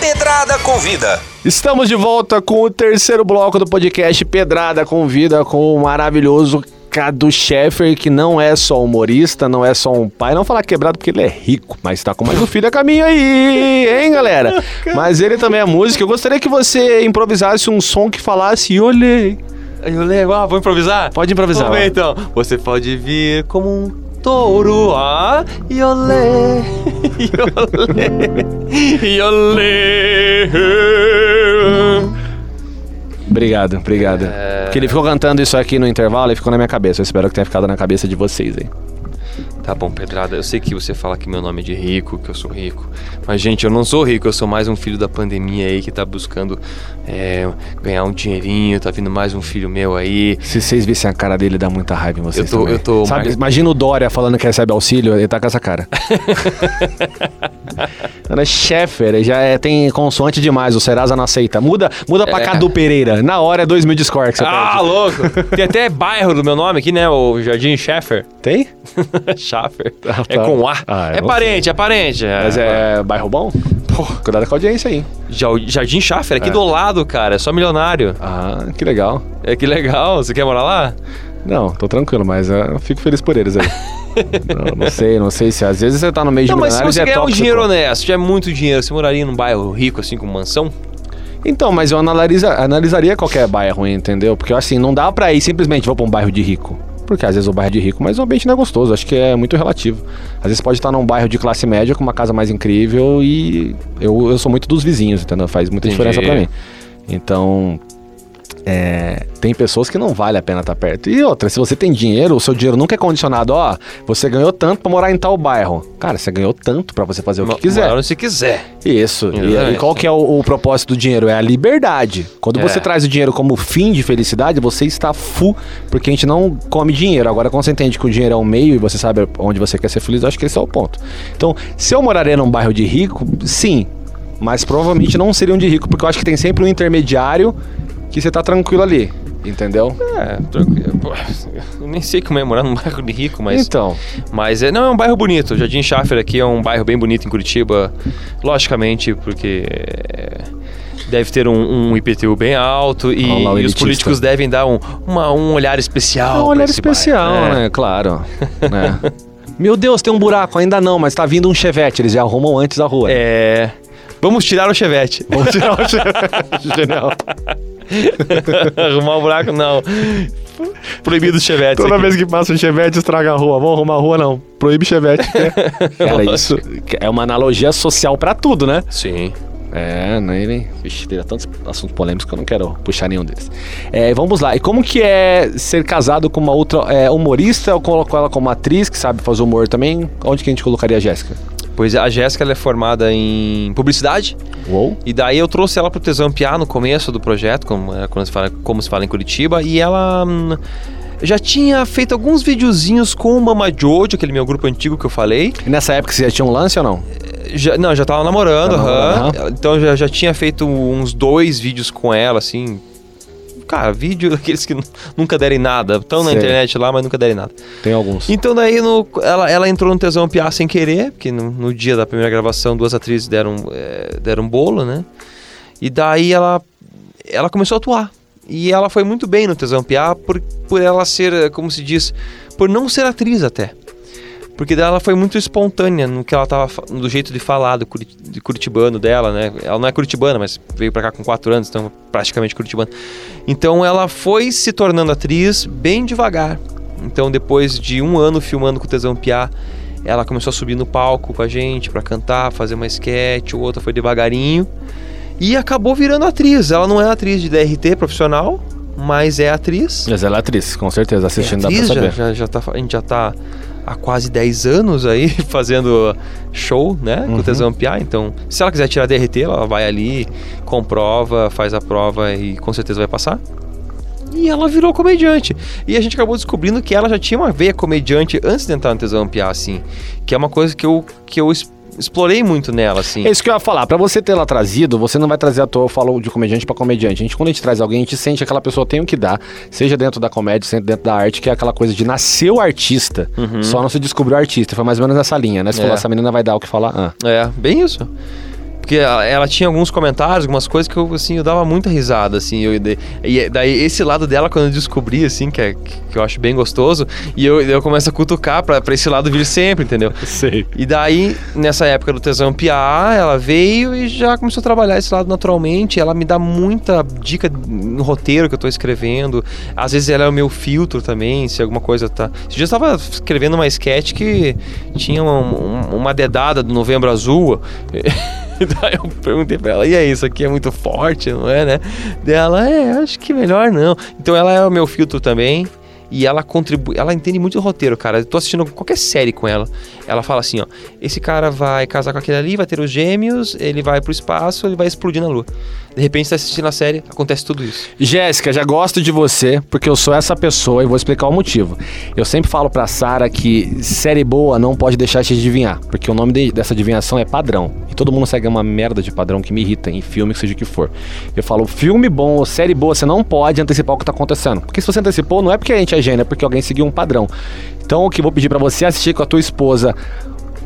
Pedrada Convida. Estamos de volta com o terceiro bloco do podcast Pedrada Convida com o maravilhoso Cadu Sheffer, que não é só humorista, não é só um pai, não falar quebrado porque ele é rico, mas tá com mais um filho a caminho aí, hein, galera? Mas ele também é músico. Eu gostaria que você improvisasse um som que falasse olhei. Iolê, ah, vou improvisar? Pode improvisar. Vamos então. Você pode vir como um touro, ah, Iolê, Iolê, Iolê. Obrigado, obrigado. É. Porque ele ficou cantando isso aqui no intervalo e ficou na minha cabeça. Eu espero que tenha ficado na cabeça de vocês aí. Tá bom, Pedrada, eu sei que você fala que meu nome é de rico, que eu sou rico. Mas, gente, eu não sou rico, eu sou mais um filho da pandemia aí que tá buscando é, ganhar um dinheirinho, tá vindo mais um filho meu aí. Se vocês vissem a cara dele, dá muita raiva em vocês. Eu tô- eu tô Sabe, imagina o Dória falando que recebe auxílio, ele tá com essa cara. (laughs) Ana Sheffer, ele já é- tem consoante demais, o Serasa não aceita. Muda, muda pra É. Cadu Pereira. Na hora é 2 mil de score que você Ah, pede. louco! Tem até bairro do meu nome aqui, né? O Jardim Schaffer. Tem? (laughs) Schaffer. Ah, É tá. com A. Ah, é não parente, é parente. Mas é bairro bom? Cuidado com a audiência aí. Ja- Jardim Schaffer, aqui É. do lado, cara. É só milionário. Ah, que legal. É que legal. Você quer morar lá? Não, tô tranquilo, mas é, eu fico feliz por eles aí. (laughs) não, não sei, não sei se às vezes você tá no meio de Não, mas se milionários você e é ganhar um dinheiro honesto, tiver muito dinheiro, você moraria num bairro rico, assim, com mansão? Então, mas eu analisa, analisaria qualquer bairro, entendeu? Porque assim, não dá pra ir simplesmente vou pra um bairro de rico. Porque às vezes o bairro é de rico, mas o ambiente não é gostoso. Acho que é muito relativo. Às vezes pode estar num bairro de classe média com uma casa mais incrível e eu, eu sou muito dos vizinhos, entendeu? Faz muita Entendi. diferença pra mim. Então, é, tem pessoas que não vale a pena estar perto. E outra, se você tem dinheiro, o seu dinheiro nunca é condicionado, ó, você ganhou tanto pra morar em tal bairro. Cara, você ganhou tanto pra você fazer o que Mo- quiser. Morar onde você quiser. Isso. E, e qual que é o, o propósito do dinheiro? É a liberdade. Quando É. você traz o dinheiro como fim de felicidade, você está full, porque a gente não come dinheiro. Agora, quando você entende que o dinheiro é um meio e você sabe onde você quer ser feliz, eu acho que esse é o ponto. Então, se eu moraria num bairro de rico, sim. Mas provavelmente não seria um de rico, porque eu acho que tem sempre um intermediário que você tá tranquilo ali. Entendeu? É, tranquilo. Pô, Eu nem sei como é morar num (laughs) bairro de rico, mas. Então. Mas é, não, é um bairro bonito. O Jardim Schaffer aqui é um bairro bem bonito em Curitiba. Logicamente, porque é, deve ter um, um IPTU bem alto e, lá e os políticos devem dar um, uma- um olhar especial. É um olhar especial, bairro. É. né? Claro. (laughs) né? Meu Deus, tem um buraco. Ainda não, mas tá vindo um chevette. Eles já arrumam antes a rua. É. Vamos tirar o chevette. Vamos tirar o chevette. (laughs) Genial. (laughs) Arrumar o buraco, não. Proibido o chevette. Toda vez que passa um chevette, estraga a rua. Vamos arrumar a rua, não. Proíbe chevette. (laughs) Cara, isso é uma analogia social pra tudo, né? Sim. É, não é nem... Vixe, teria tantos assuntos polêmicos que eu não quero puxar nenhum deles. É, vamos lá. E como que é ser casado com uma outra é, humorista? Eu coloco ela como atriz, que sabe fazer humor também. Onde que a gente colocaria a Jéssica? Pois é, a Jéssica é formada em publicidade. Uou. E daí eu trouxe ela pro Tesão Piá no começo do projeto, como, é, quando se fala, como se fala em Curitiba, e ela hum, já tinha feito alguns videozinhos com o Mama Jojo, aquele meu grupo antigo que eu falei. E nessa época você já tinha um lance ou não? Já, não, já tava namorando, aham. namorando, Então já, já tinha feito uns dois vídeos com ela, assim. Cara, vídeo (laughs) daqueles que nu- nunca derem nada. Estão na internet lá, mas nunca derem nada. Tem alguns. Então daí no- ela, ela entrou no Tesão Piá sem querer, porque no, no dia da primeira gravação duas atrizes deram, é, deram bolo, né? E daí ela, ela começou a atuar. E ela foi muito bem no Tesão Piá por, por ela ser, como se diz, por não ser atriz até. Porque ela foi muito espontânea no que ela tava, do jeito de falar do curi- de curitibano dela, né? Ela não é curitibana, mas veio pra cá com 4 anos, então praticamente curitibana. Então ela foi se tornando atriz bem devagar. Então depois de um ano filmando com o Tesão Piá, ela começou a subir no palco com a gente pra cantar, fazer uma sketch, ou outra foi devagarinho. E acabou virando atriz. Ela não é atriz de DRT profissional, mas é atriz. Mas ela é atriz, com certeza. Assistindo É dá pra atriz, saber. já, já, já tá, a gente já tá há quase 10 anos aí (laughs) fazendo show, né? Com Uhum. o Tesão Piá. Então, se ela quiser tirar DRT, ela vai ali, comprova, faz a prova e com certeza vai passar. E ela virou comediante. E a gente acabou descobrindo que ela já tinha uma veia comediante antes de entrar no Tesão Piá, assim. Que é uma coisa que eu, que eu es- explorei muito nela, assim. É isso que eu ia falar. Pra você ter ela trazido, você não vai trazer à toa, eu falo de comediante pra comediante. A gente, quando a gente traz alguém, a gente sente que aquela pessoa tem o que dar, seja dentro da comédia, seja dentro da arte, que é aquela coisa de nascer o artista, só não se descobriu artista. Foi mais ou menos nessa linha, né? Você Uhum. É. falou, essa menina vai dar o que falar. Ah. É, bem isso. Porque ela, tinha alguns comentários, algumas coisas que eu, assim, eu dava muita risada, assim. Eu, e daí esse lado dela, quando eu descobri, assim, que, é, que eu acho bem gostoso, e eu, eu começo a cutucar pra, pra esse lado vir sempre, entendeu? (laughs) Sei. E daí, nessa época do Tesão Piá, ela veio e já começou a trabalhar esse lado naturalmente. Ela me dá muita dica no roteiro que eu tô escrevendo. Às vezes ela é o meu filtro também, se alguma coisa tá. Esse dia eu estava escrevendo uma sketch que tinha uma, um- uma dedada do Novembro Azul. (laughs) Daí (laughs) eu perguntei pra ela, e aí, isso aqui é muito forte, não é, né? Dela, é, acho que melhor não. Então ela é o meu filtro também. E ela contribui, ela entende muito o roteiro, cara. Eu tô assistindo qualquer série com ela. Ela fala assim, ó, esse cara vai casar com aquele ali, vai ter os gêmeos, ele vai pro espaço, ele vai explodir na lua. De repente, você tá assistindo a série, acontece tudo isso. Jéssica, já gosto de você porque eu sou essa pessoa e vou explicar o motivo. Eu sempre falo pra Sara que série boa não pode deixar de adivinhar, porque o nome de- dessa adivinhação é padrão. E todo mundo segue uma merda de padrão que me irrita em filme, que seja o que for. Eu falo, filme bom ou série boa, você não pode antecipar o que tá acontecendo. Porque se você antecipou, não é porque a gente é gênio, é porque alguém seguiu um padrão. Então o que vou pedir pra você é assistir com a tua esposa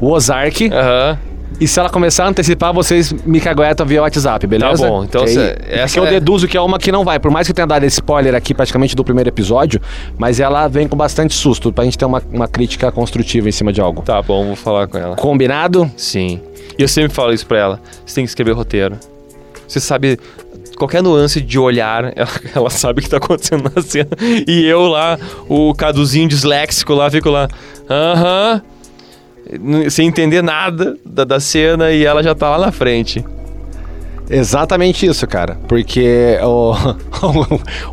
o Ozark. Aham. E se ela começar a antecipar, vocês me caguetam via WhatsApp, beleza? Tá bom, então Que aí- cê- essa eu é- deduzo que é uma que não vai. Por mais que eu tenha dado esse spoiler aqui praticamente do primeiro episódio, mas ela vem com bastante susto, pra gente ter uma, uma crítica construtiva em cima de algo. Tá bom, vou falar com ela. Combinado? Sim. E eu sempre falo isso pra ela. Você tem que escrever roteiro. Você sabe qualquer nuance de olhar, (laughs) ela, ela sabe o que tá acontecendo na cena. E eu lá, o caduzinho disléxico lá, fico lá, aham, sem entender nada da, da cena e ela já tá lá na frente. Exatamente isso, cara. Porque o,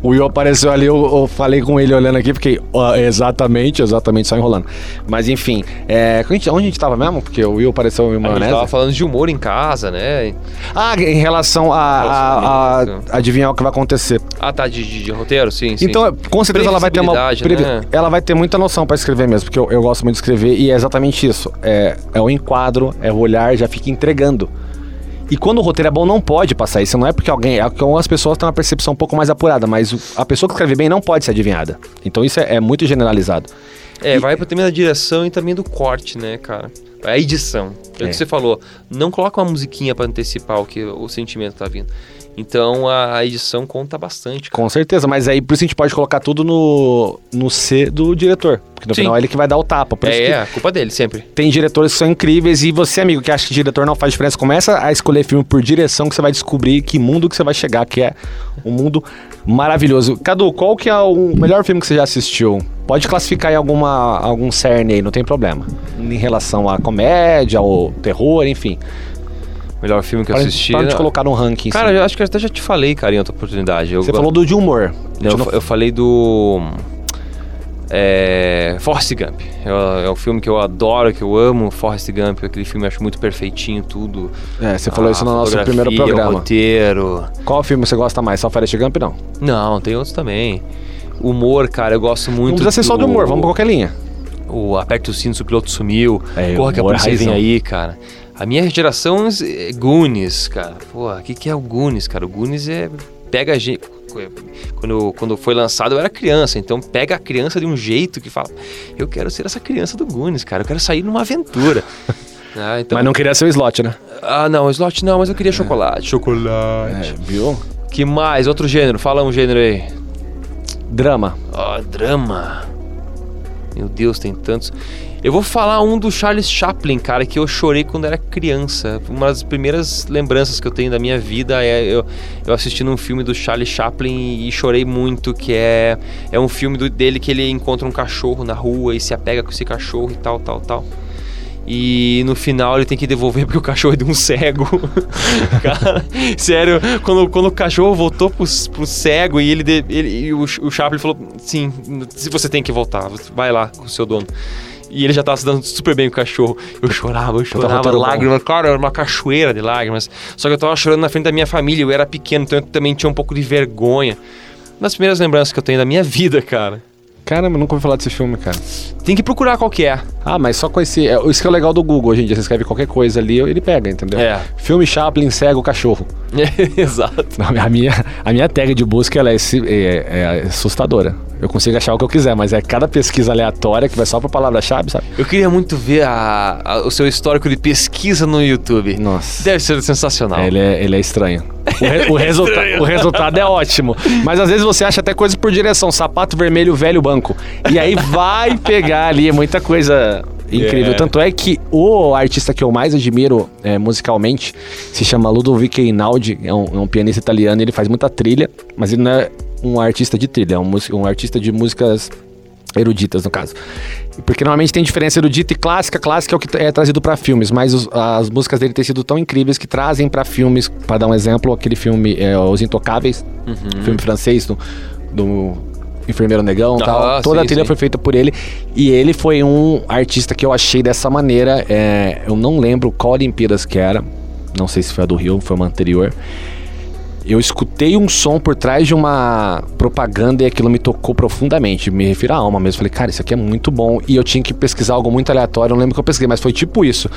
(laughs) o Will apareceu ali, eu, eu falei com ele olhando aqui, fiquei ó, exatamente, exatamente, só enrolando. Mas enfim, é, onde a gente- a tava mesmo? Porque o Will apareceu em A gente maionese. tava falando de humor em casa, né? Ah, em relação a, a- a- Relacionamento. adivinhar o que vai acontecer. Ah, tá, de, de- de roteiro? Sim, sim. Então, com certeza ela vai ter uma. Né? Ela vai ter muita noção pra escrever mesmo, porque eu, eu gosto muito de escrever e é exatamente isso. É, é o enquadro, é o olhar, já fica entregando. E quando o roteiro é bom, não pode passar isso. Não é porque alguém. É algumas pessoas têm uma percepção um pouco mais apurada, mas a pessoa que escreve bem não pode ser adivinhada. Então isso é, é muito generalizado. É, vai pro também da direção e também do corte, né, cara? A edição. É, o É. que você falou. Não coloca uma musiquinha pra antecipar o que o sentimento tá vindo. Então a, edição conta bastante. cara. Com certeza, mas aí por isso a gente pode colocar tudo no, no C do diretor. Porque no Sim. final é ele que vai dar o tapa. Por É, é, a culpa dele, sempre. tem diretores que são incríveis e você, amigo, que acha que diretor não faz diferença, começa a escolher filme por direção que você vai descobrir que mundo que você vai chegar, que é um mundo maravilhoso. Cadu, qual que é o melhor filme que você já assistiu? Pode classificar em alguma, algum cerne aí, não tem problema. Em relação à comédia, ou terror, enfim. Melhor filme que eu assisti. pra gente não. colocar num ranking. Cara, eu acho que eu até já te falei, cara, em outra oportunidade. Eu você go- falou do de humor. Não, De eu, não- eu falei do. É. Forrest Gump. É, é um filme que eu adoro, que eu amo. Forrest Gump, aquele filme eu acho muito perfeitinho, tudo. É, você falou A isso no nosso primeiro programa. roteiro. Qual filme você gosta mais? Só Forrest Gump, não? Não, tem outros também. Humor, cara, eu gosto muito. não precisa ser só de humor, vamos pra qualquer linha. O Aperte o cinto, o piloto sumiu. É, Porra, que a humor polícia aí, cara. A minha geração é Goonies, cara. Porra, o que, que é o Goonies, cara? O Goonies é. Pega a gente. Quando, quando foi lançado eu era criança, então pega a criança de um jeito que fala: Eu quero ser essa criança do Goonies, cara. Eu quero sair numa aventura. (laughs) Ah, então, Mas não queria ser o slot, né? ah, não, slot não, mas eu queria chocolate. Chocolate. viu? Que mais? Outro gênero, fala um gênero aí. Drama. Ah, drama. Meu Deus, tem tantos. Eu vou falar um do Charles Chaplin, cara, que eu chorei quando era criança. Uma das primeiras lembranças que eu tenho da minha vida é eu, eu assistindo um filme do Charles Chaplin e chorei muito, que é, é um filme do- dele que ele encontra um cachorro na rua e se apega com esse cachorro e tal, tal, tal. E no final ele tem que devolver porque o cachorro é de um cego. (laughs) Cara, sério, quando, quando o cachorro voltou pro, pro cego e ele, ele e o, o Chaplin falou: sim, se você tem que voltar, vai lá com o seu dono. E ele já tava se dando super bem com o cachorro. Eu chorava, eu chorava, bom. lágrimas. Cara, era uma cachoeira de lágrimas. Só que eu tava chorando na frente da minha família, eu era pequeno, então eu também tinha um pouco de vergonha. Uma das primeiras lembranças que eu tenho da minha (laughs) vida, cara. Caramba, nunca ouvi falar desse filme, cara. Tem que procurar qual que é. Ah, mas só com esse. É, isso que é o legal do Google hoje em dia. Você escreve qualquer coisa ali, ele pega, entendeu? É. Filme Chaplin cego cachorro. (laughs) Exato. Não, A minha, a minha tag de busca ela é, é- é assustadora. Eu consigo achar o que eu quiser, mas é cada pesquisa aleatória que vai só pra palavra-chave, sabe? Eu queria muito ver a- a- o seu histórico de pesquisa no YouTube. Nossa. Deve ser sensacional. Ele é, ele é estranho. O, re- o resulta- o resultado é ótimo. Mas às vezes você acha até coisa por direção. Sapato vermelho, velho banco. E aí vai pegar ali muita coisa incrível. É. Tanto é que o artista que eu mais admiro é, musicalmente se chama Ludovico Einaudi. É um, é um pianista italiano. Ele faz muita trilha, mas ele não é um artista de trilha. É um, um artista de músicas eruditas, no caso. Porque normalmente tem diferença erudita e clássica. Clássica é o que é trazido pra filmes, mas os- as músicas dele têm sido tão incríveis que trazem pra filmes. Para dar um exemplo, aquele filme é, Os Intocáveis, filme francês do, do Enfermeiro Negão e Ah, tal. Toda sim, a trilha sim. foi feita por ele. E ele foi um artista que eu achei dessa maneira. é, eu não lembro qual Olimpíadas que era. Não sei se foi a do Rio, foi uma anterior. Eu escutei um som por trás de uma propaganda e aquilo me tocou profundamente. Me refiro à alma mesmo. Falei, cara, isso aqui é muito bom. E eu tinha que pesquisar algo muito aleatório. Não lembro que eu pesquisei, mas foi tipo isso.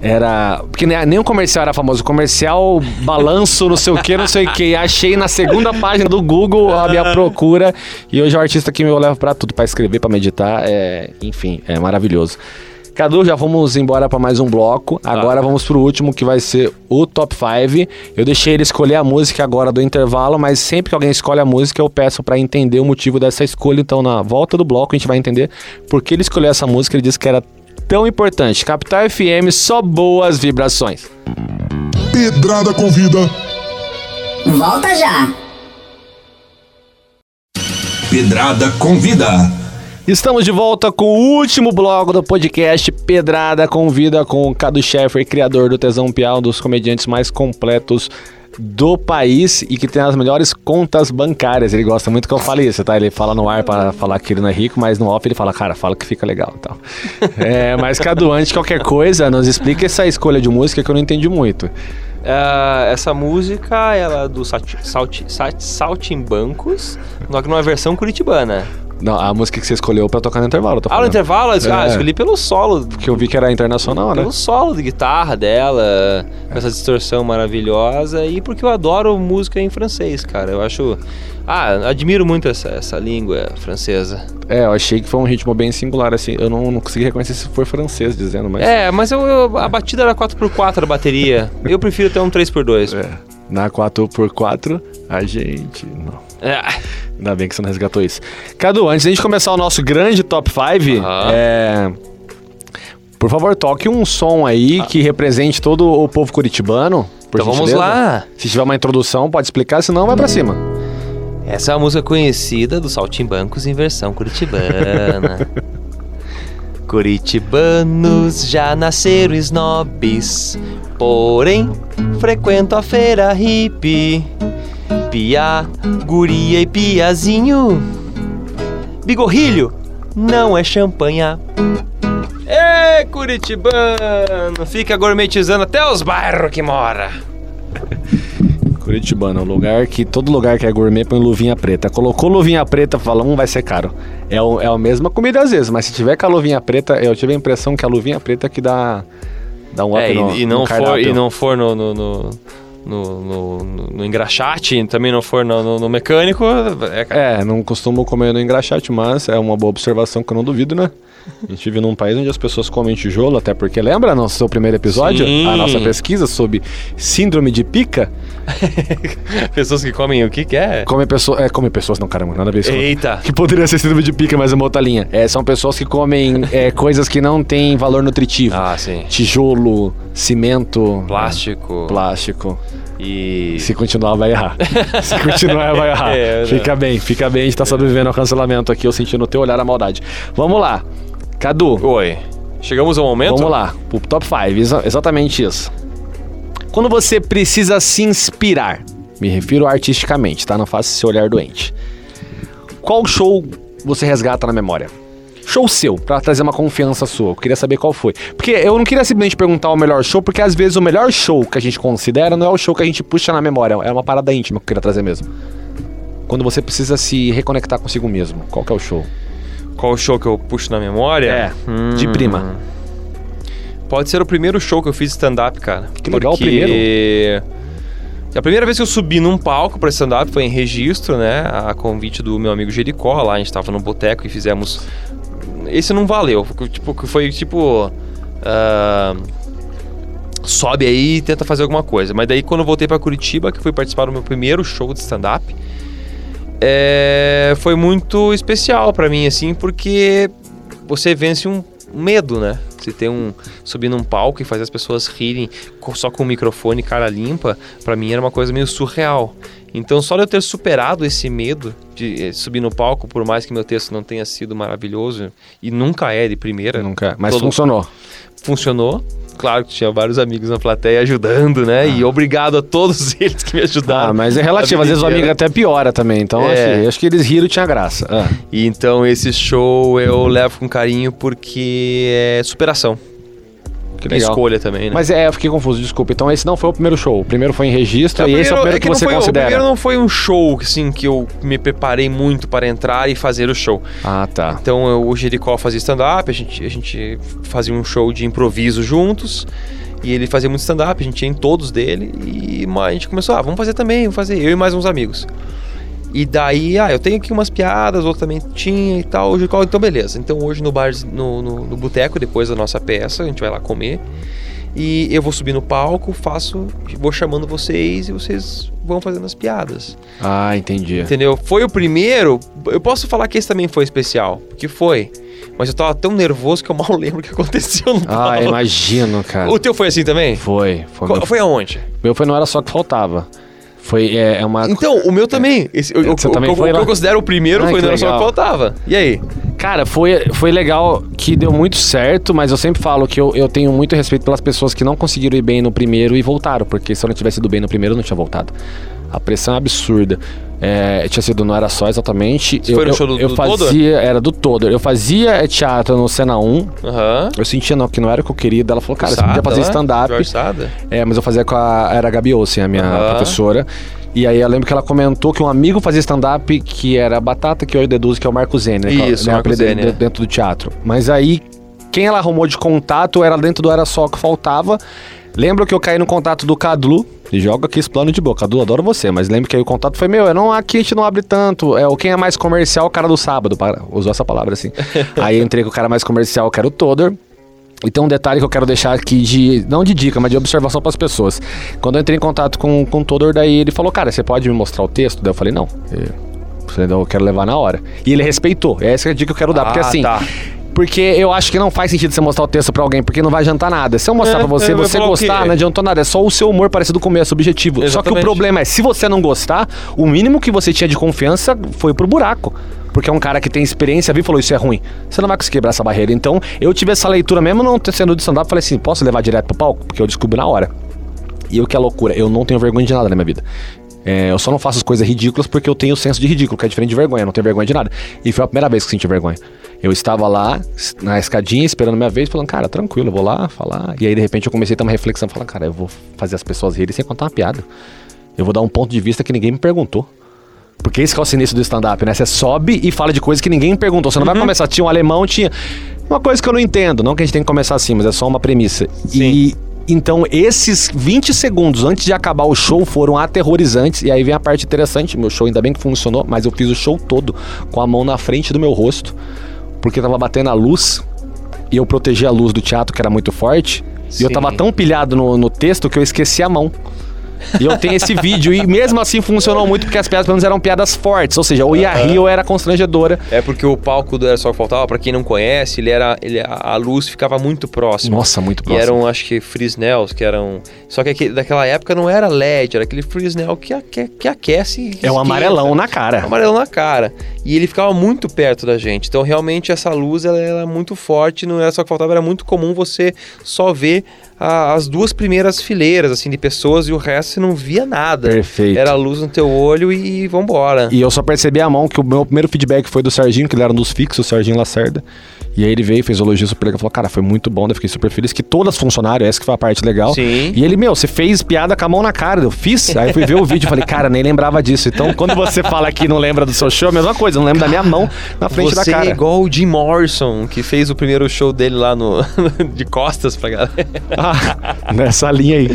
Era. Porque nem, nem o comercial era famoso. Comercial, (laughs) balanço, não sei o que, não sei o que. Achei na segunda página do Google a minha procura. E hoje é o artista que eu levo pra tudo, pra escrever, pra meditar. É, enfim, é maravilhoso. Cadu, já vamos embora pra mais um bloco. Agora vamos pro último, que vai ser o top 5. Eu deixei ele escolher a música agora do intervalo, mas sempre que alguém escolhe a música, eu peço pra entender o motivo dessa escolha. Então, na volta do bloco, a gente vai entender por que ele escolheu essa música. Ele disse que era tão importante. Capital FM, só boas vibrações. Pedrada convida. Volta já! Pedrada convida. Estamos de volta com o último bloco do podcast Pedrada Convida com o Cadu Sheffer, criador do Tesão Piau, um dos comediantes mais completos do país e que tem as melhores contas bancárias. Ele gosta muito que eu fale isso, tá? Ele fala no ar para falar que ele não é rico, mas no off ele fala, cara, fala que fica legal e tal. (laughs) É, mas Cadu, antes de qualquer coisa, nos explica essa escolha de música que eu não entendi muito. Ah, essa música, ela é do Salti- Salti- Salt- Saltimbancos, só que numa versão curitibana. Não, a música que você escolheu pra tocar no intervalo, tô Ah, no intervalo, ah, É. eu escolhi pelo solo. Que eu vi que era internacional, né? Pelo solo de guitarra dela, com essa distorção maravilhosa e porque eu adoro música em francês, cara. Eu acho. Ah, admiro muito essa, essa língua francesa. É, eu achei que foi um ritmo bem singular, assim. Eu não, não consegui reconhecer se foi francês dizendo, mas. É, mas eu, eu- a batida era 4x4 a bateria. Eu prefiro ter um 3x2. É. Na 4x4, a gente. Não. É. Ainda bem que você não resgatou isso. Cadu, antes da gente começar o nosso grande top 5, Aham. é. Por favor, toque um som aí que represente todo o povo curitibano. Então vamos gentileza. lá. Se tiver uma introdução, pode explicar, senão vai pra cima. Essa é uma música conhecida dos Saltimbancos em versão curitibana. (laughs) Curitibanos já nasceram snobs, porém frequento a feira hippie. Pia, guria e piazinho. Bigorrilho não é champanha. Ê, Curitibano, fica gourmetizando até os bairros que mora. (laughs) Curitibano, um lugar que todo lugar que é gourmet põe luvinha preta. Colocou luvinha preta, fala, hum, vai ser caro. É, o- é a mesma comida às vezes, mas se tiver com a luvinha preta, eu tive a impressão que a luvinha preta que dá, dá um up É, e- no, e, no não for, cardápio. e não for no, no, no, no, no- no- engraxate, também não for no, no- mecânico, é. É, não costumo comer no engraxate, mas é uma boa observação que eu não duvido, né? A gente vive num país onde as pessoas comem tijolo, até porque lembra no seu primeiro episódio? Sim. A nossa pesquisa sobre síndrome de pica? (laughs) pessoas que comem o que que é? Come, pessoa, é, come pessoas, não, caramba, nada a ver isso. Eita. Que poderia ser síndrome de pica, mas é uma outra linha. É, são pessoas que comem é, coisas que não têm valor nutritivo. Ah, sim. Tijolo, cimento, Plástico plástico. e... Se continuar, vai errar. (laughs) Se continuar, vai errar. É, fica bem, fica bem. A gente tá sobrevivendo ao cancelamento aqui. Eu senti no teu olhar a maldade. Vamos lá. Cadu, Oi. Chegamos ao momento? vamos lá. O top 5. exatamente isso. Quando você precisa se inspirar, me refiro artisticamente, tá? Não faça esse olhar doente. Qual show você resgata na memória? Show seu, pra trazer uma confiança sua. Eu queria saber qual foi. Porque eu não queria simplesmente perguntar o melhor show, porque às vezes o melhor show que a gente considera não é o show que a gente puxa na memória. É uma parada íntima que eu queria trazer mesmo. Quando você precisa se reconectar consigo mesmo. Qual que é o show? Qual show que eu puxo na memória? É, de prima. Pode ser o primeiro show que eu fiz stand-up, cara. Que legal, o Porque primeiro. A primeira vez que eu subi num palco pra stand-up foi em registro, né? A convite do meu amigo Jericó. Lá a gente tava no boteco e fizemos. Esse não valeu. Foi tipo. Foi tipo ah, sobe aí e tenta fazer alguma coisa. Mas daí quando eu voltei pra Curitiba, que fui participar do meu primeiro show de stand-up, é, foi muito especial pra mim, assim, porque você vence um medo, né? Você tem um subir num palco e fazer as pessoas rirem só com o microfone, cara limpa, pra mim era uma coisa meio surreal. Então, só de eu ter superado esse medo de eh, subir no palco, por mais que meu texto não tenha sido maravilhoso e nunca é de primeira, Nunca. Mas Todo- funcionou. funcionou. Claro que tinha vários amigos na plateia ajudando, né? E obrigado a todos (laughs) eles que me ajudaram. Ah, mas é relativo. Às vezes o vida amigo até piora também. Então, É. assim, acho que eles riram e tinha graça. Ah. E então esse show eu levo com carinho porque é superação. Que É escolha também, né? Mas é, eu fiquei confuso, desculpa. Então esse não foi o primeiro show. O primeiro foi em registro e esse é o primeiro que, não você foi, O considera. primeiro não foi um show, assim, que eu me preparei muito para entrar e fazer o show. Ah, tá. Então eu- o Jericó fazia stand-up, a gente, a gente fazia um show de improviso juntos. E ele fazia muito stand-up, a gente ia em todos dele. E a gente começou, ah, vamos fazer também, vamos fazer. Eu e mais uns amigos. E daí, ah, eu tenho aqui umas piadas, outro também tinha e tal. Jericó, então beleza. Então hoje no bar, no, no, no boteco, depois da nossa peça, a gente vai lá comer. E eu vou subir no palco, faço, vou chamando vocês e vocês vão fazendo as piadas. Ah, entendi. Entendeu? Foi o primeiro. Eu posso falar que esse também foi especial. Que foi. Mas eu tava tão nervoso que eu mal (laughs) lembro o que aconteceu no Ah, palco. imagino, cara. O teu foi assim também? Foi. Foi, Qual- meu, Foi aonde? meu foi não era só que faltava. Foi é, é uma. Então, o meu também. Esse, o, Você o- também o- foi o eu considero o primeiro Ai, foi era só o que faltava. E aí? Cara, foi, foi legal que deu muito certo, mas eu sempre falo que eu, eu tenho muito respeito pelas pessoas que não conseguiram ir bem no primeiro e voltaram, porque se eu não tivesse ido bem no primeiro, eu não tinha voltado. A pressão é absurda. É, tinha sido, não era só exatamente. Você eu, foi no eu- show do- eu do fazia, Era do todo. Eu fazia teatro no Cena 1. Aham. Eu sentia não, que não era o que eu queria. Ela falou, cara, você Sada, podia fazer né? stand-up. É, mas eu fazia com a. Era a Gabi Olsen, a minha Aham. professora. E aí eu lembro que ela comentou que um amigo fazia stand-up que era Batata, que hoje deduz que é o Marco Zene, né? é Isso, né, Marco Zene, é. dentro do teatro. Mas aí, quem ela arrumou de contato era dentro do Era Só que faltava. Lembro que eu caí no contato do Cadlu, e joga aqui esse plano de boca. Cadu, adoro você, mas lembro que aí o contato foi meu. Eu não, aqui a gente não abre tanto. É o quem é mais comercial, o cara do sábado. para- Usou essa palavra assim. (laughs) aí eu entrei com o cara mais comercial, que era o Todor. E tem um detalhe que eu quero deixar aqui de. Não de dica, mas de observação para as pessoas. Quando eu entrei em contato com, com o Todor, daí ele falou, cara, você pode me mostrar o texto? Daí eu falei, não. Eu, eu quero levar na hora. E ele respeitou. Essa é a dica que eu quero dar. porque Ah, assim. tá. Porque eu acho que não faz sentido você mostrar o texto pra alguém, porque não vai adiantar nada. Se eu mostrar É, pra você, é, você o gostar, quê? não adiantou nada. É só o seu humor parecido com o meu, é subjetivo. Só que o Exatamente. problema é, se você não gostar, o mínimo que você tinha de confiança foi pro buraco. Porque é um cara que tem experiência, viu e falou, isso é ruim. Você não vai conseguir quebrar essa barreira. Então, eu tive essa leitura mesmo não sendo de stand-up, falei assim, posso levar direto pro palco? Porque eu descubro na hora. E o que é loucura, eu não tenho vergonha de nada na minha vida. É, eu só não faço as coisas ridículas porque eu tenho senso de ridículo, que é diferente de vergonha, eu não tenho vergonha de nada. E foi a primeira vez que senti vergonha. Eu estava lá, na escadinha, esperando minha vez, falando, cara, tranquilo, eu vou lá falar. E aí, de repente, eu comecei a ter uma reflexão, falando, cara, eu vou fazer as pessoas rirem sem contar uma piada. Eu vou dar um ponto de vista que ninguém me perguntou. Porque esse que é o sinistro do stand-up, né? Você sobe e fala de coisas que ninguém perguntou. Você não vai começar, tinha um alemão, tinha. Uma coisa que eu não entendo, não que a gente tem que começar assim, mas é só uma premissa. E então esses 20 segundos antes de acabar o show foram aterrorizantes. E aí vem a parte interessante. Meu show ainda bem que funcionou, mas eu fiz o show todo com a mão na frente do meu rosto, porque tava batendo a luz e eu protegi a luz do teatro, que era muito forte. E eu Sim. tava tão pilhado no, no texto que eu esqueci a mão. E eu tenho esse (laughs) vídeo, e mesmo assim funcionou muito, porque as piadas pelo menos eram piadas fortes. Ou seja, ou ia rir ou era constrangedora. É porque o palco do Era Só Que Faltava, pra quem não conhece, ele era. Ele, a luz ficava muito próxima. Nossa, muito E próximo. eram, acho que, Fresnels, que eram. Só que aquele, daquela época não era LED, era aquele Fresnel que, aque- que aquece. e É um esquenta. amarelão na cara. amarelo na cara. E ele ficava muito perto da gente. Então, realmente, essa luz ela era muito forte. Não era só que faltava, era muito comum você só ver a- as duas primeiras fileiras assim de pessoas e o resto você não via nada. Perfeito. Era a luz no teu olho e vambora. E eu só percebi a mão que o meu primeiro feedback foi do Serginho, que ele era um dos fixos, o Serginho Lacerda. E aí ele veio, fez o elogio super legal, falou, cara, foi muito bom, eu fiquei super feliz, que todas funcionaram, essa que foi a parte legal. Sim. E ele, meu, você fez piada com a mão na cara, eu fiz, aí fui ver o vídeo e falei, cara, nem lembrava disso. Então, quando você fala que não lembra do seu show, é a mesma coisa, não lembro da minha mão na frente Você da cara. é igual o Jim Morrison, que fez o primeiro show dele lá no (laughs) de costas pra galera. Ah, nessa linha aí.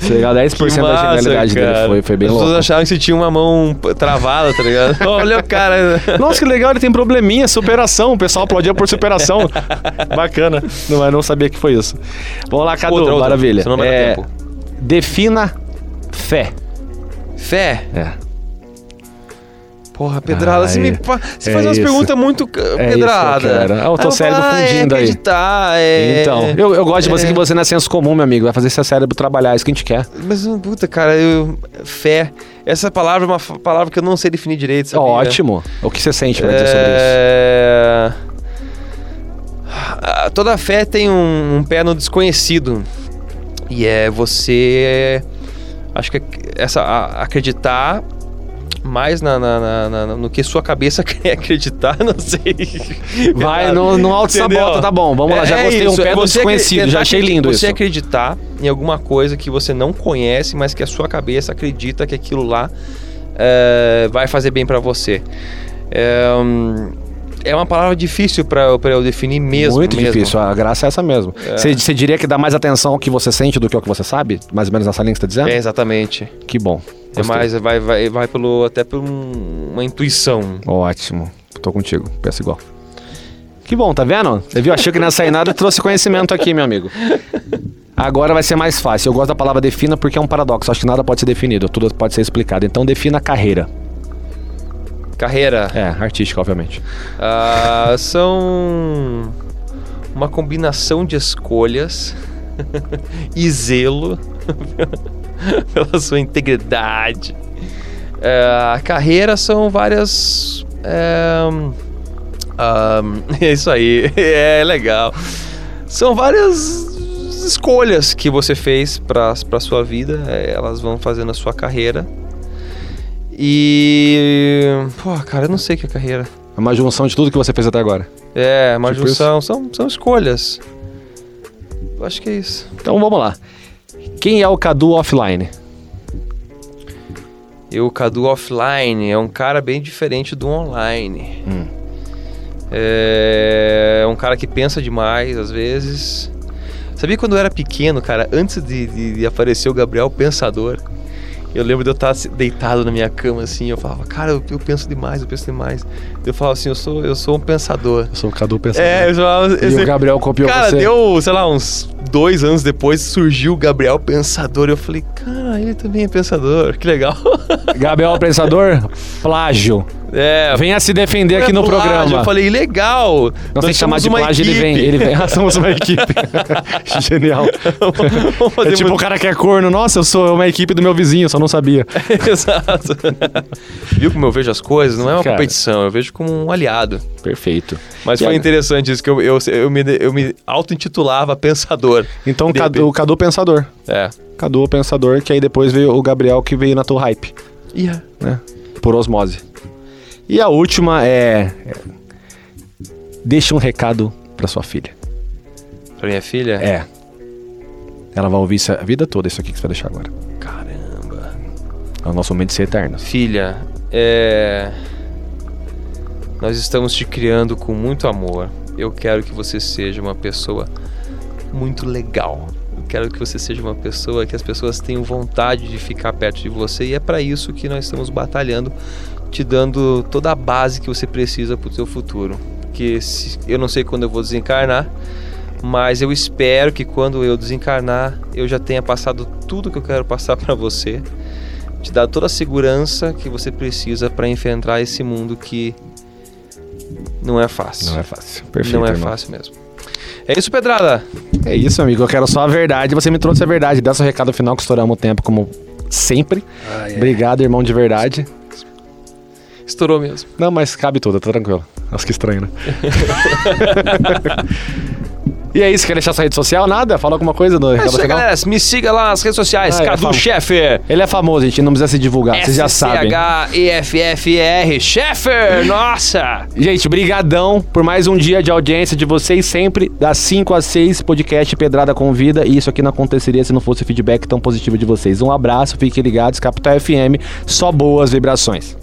Chegar a 10% da massa, genialidade dele, cara. foi, foi bem As louco. pessoas achavam que você tinha uma mão travada, tá ligado? (laughs) Olha o cara. Nossa, que legal, ele tem probleminha, superação. O pessoal aplaudia por superação. (laughs) Bacana. Não, mas não sabia que foi isso. Vamos lá, Cadu, Outra, outra, maravilha. senão não vai É, tempo. defina fé. Fé. É. Porra, pedrada, Ah, você é- me você é faz umas isso. perguntas muito É isso eu pedrada. quero. Ah, o teu Aí eu cérebro ah, fundindo é aí. acreditar, é... Então, eu, eu gosto de você que você não é senso comum, meu amigo. Vai fazer seu cérebro trabalhar, é isso que a gente quer. Mas, puta, cara, eu... fé. Essa palavra é uma palavra que eu não sei definir direito, sabia? Ótimo. O que você sente pra dizer sobre isso? É... Ah, Toda fé tem um, um pé no desconhecido. E é você. Acho que essa a- acreditar mais na, na- na- na- no que sua cabeça (laughs) quer acreditar, não sei. Vai no, no alto Entendeu? sabota, tá bom. Vamos lá, já É gostei. isso, um pé é do você desconhecido, já achei lindo Você isso. acreditar em alguma coisa que você não conhece, mas que a sua cabeça acredita que aquilo lá é, vai fazer bem pra você. É, hum, é uma palavra difícil pra eu- eu definir mesmo. Muito mesmo. difícil, a graça é essa mesmo. Você você diria que dá mais atenção ao que você sente do que ao que você sabe? Mais ou menos nessa linha que você tá dizendo? É, exatamente. Que bom. É Gostei. mais, vai, vai, vai pelo, até por um- uma intuição. Ótimo. Tô contigo. Peço igual. Que bom, tá vendo? Você viu? Achou que não ia sair nada e trouxe conhecimento aqui, meu amigo. Agora vai ser mais fácil. Eu gosto da palavra defina porque é um paradoxo. Acho que nada pode ser definido, tudo pode ser explicado. Então defina a carreira. Carreira. É, artística, obviamente. Ah, são uma combinação de escolhas (laughs) e zelo (laughs) pela sua integridade. É, carreira são várias. É, (laughs) é isso aí, é legal. São várias escolhas que você fez para para sua vida, é, elas vão fazendo a sua carreira. E. Pô, cara, eu não sei o que é carreira. É uma junção de tudo que você fez até agora. É, uma Tipo junção. São, são escolhas. Eu acho que é isso. Então vamos lá. Quem é o Cadu offline? E o Cadu offline é um cara bem diferente do online. Hum. É um cara que pensa demais, às vezes. Sabia quando eu era pequeno, cara, antes de, de- de aparecer o Gabriel Pensador, eu lembro de eu estar deitado na minha cama assim, eu falava, cara, eu, eu penso demais, eu penso demais. Eu falava assim, eu sou, eu sou um pensador. Eu sou o Cadu pensando. É, eu falava, E o Gabriel copiou Cara, você. deu, sei lá, uns dois anos depois surgiu o Gabriel Pensador. Eu falei, cara, ele também é pensador, que legal. (laughs) Gabriel Pensador, plágio. É, Venha se defender aqui no plágio. programa. Eu falei, legal. Não tem que chamar de plágio, ele vem. equipe. Ele vem. Ah, (laughs) (laughs) somos uma equipe. Genial. É tipo o muito- cara que é corno. Nossa, eu sou uma equipe do meu vizinho, só não sabia. (laughs) Exato. Viu como eu vejo as coisas? Não é uma Cara. competição, eu vejo como um aliado. Perfeito. Mas E foi a- interessante isso, que eu, eu, eu me, eu me auto-intitulava Pensador. Então, Cadu, o Cadu Pensador. É. Cadu o Pensador, que aí depois veio o Gabriel que veio na tua hype, Yeah. né? Por osmose. E a última é. Deixa um recado pra sua filha. Pra minha filha? É. Ela vai ouvir isso a vida toda, isso aqui que você vai deixar agora. Caramba. É o nosso momento de ser eterno. Filha, é. Nós estamos te criando com muito amor. Eu quero que você seja uma pessoa muito legal. Eu quero que você seja uma pessoa que as pessoas tenham vontade de ficar perto de você e é para isso que nós estamos batalhando, te dando toda a base que você precisa para o seu futuro. Que se- eu não sei quando eu vou desencarnar, mas eu espero que quando eu desencarnar eu já tenha passado tudo que eu quero passar para você te dá toda a segurança que você precisa para enfrentar esse mundo que não é fácil. Não é fácil. Perfeito. Não é irmão. fácil mesmo. É isso, Pedrada. É isso, amigo. Eu quero só a verdade. Você me trouxe a verdade. Dá seu recado final que estouramos o tempo, como sempre. Obrigado, irmão, de verdade. Estourou mesmo. Não, mas cabe tudo, tá tranquilo. Nossa, que estranho, né? (laughs) E é isso, quer deixar sua rede social? Nada? Fala alguma coisa no É isso aí, galera. Me siga lá nas redes sociais. Ah, é, Cadu fala. Chefe. Ele é famoso, gente, não precisa se divulgar, vocês já sabem. S-C-H-E-F-F-E-R. Sheffer. Nossa. Gente, brigadão por mais um dia de audiência de vocês sempre, das 5 às 6, podcast Pedrada Convida, e isso aqui não aconteceria se não fosse o feedback tão positivo de vocês. Um abraço, fiquem ligados, Capital FM, só boas vibrações.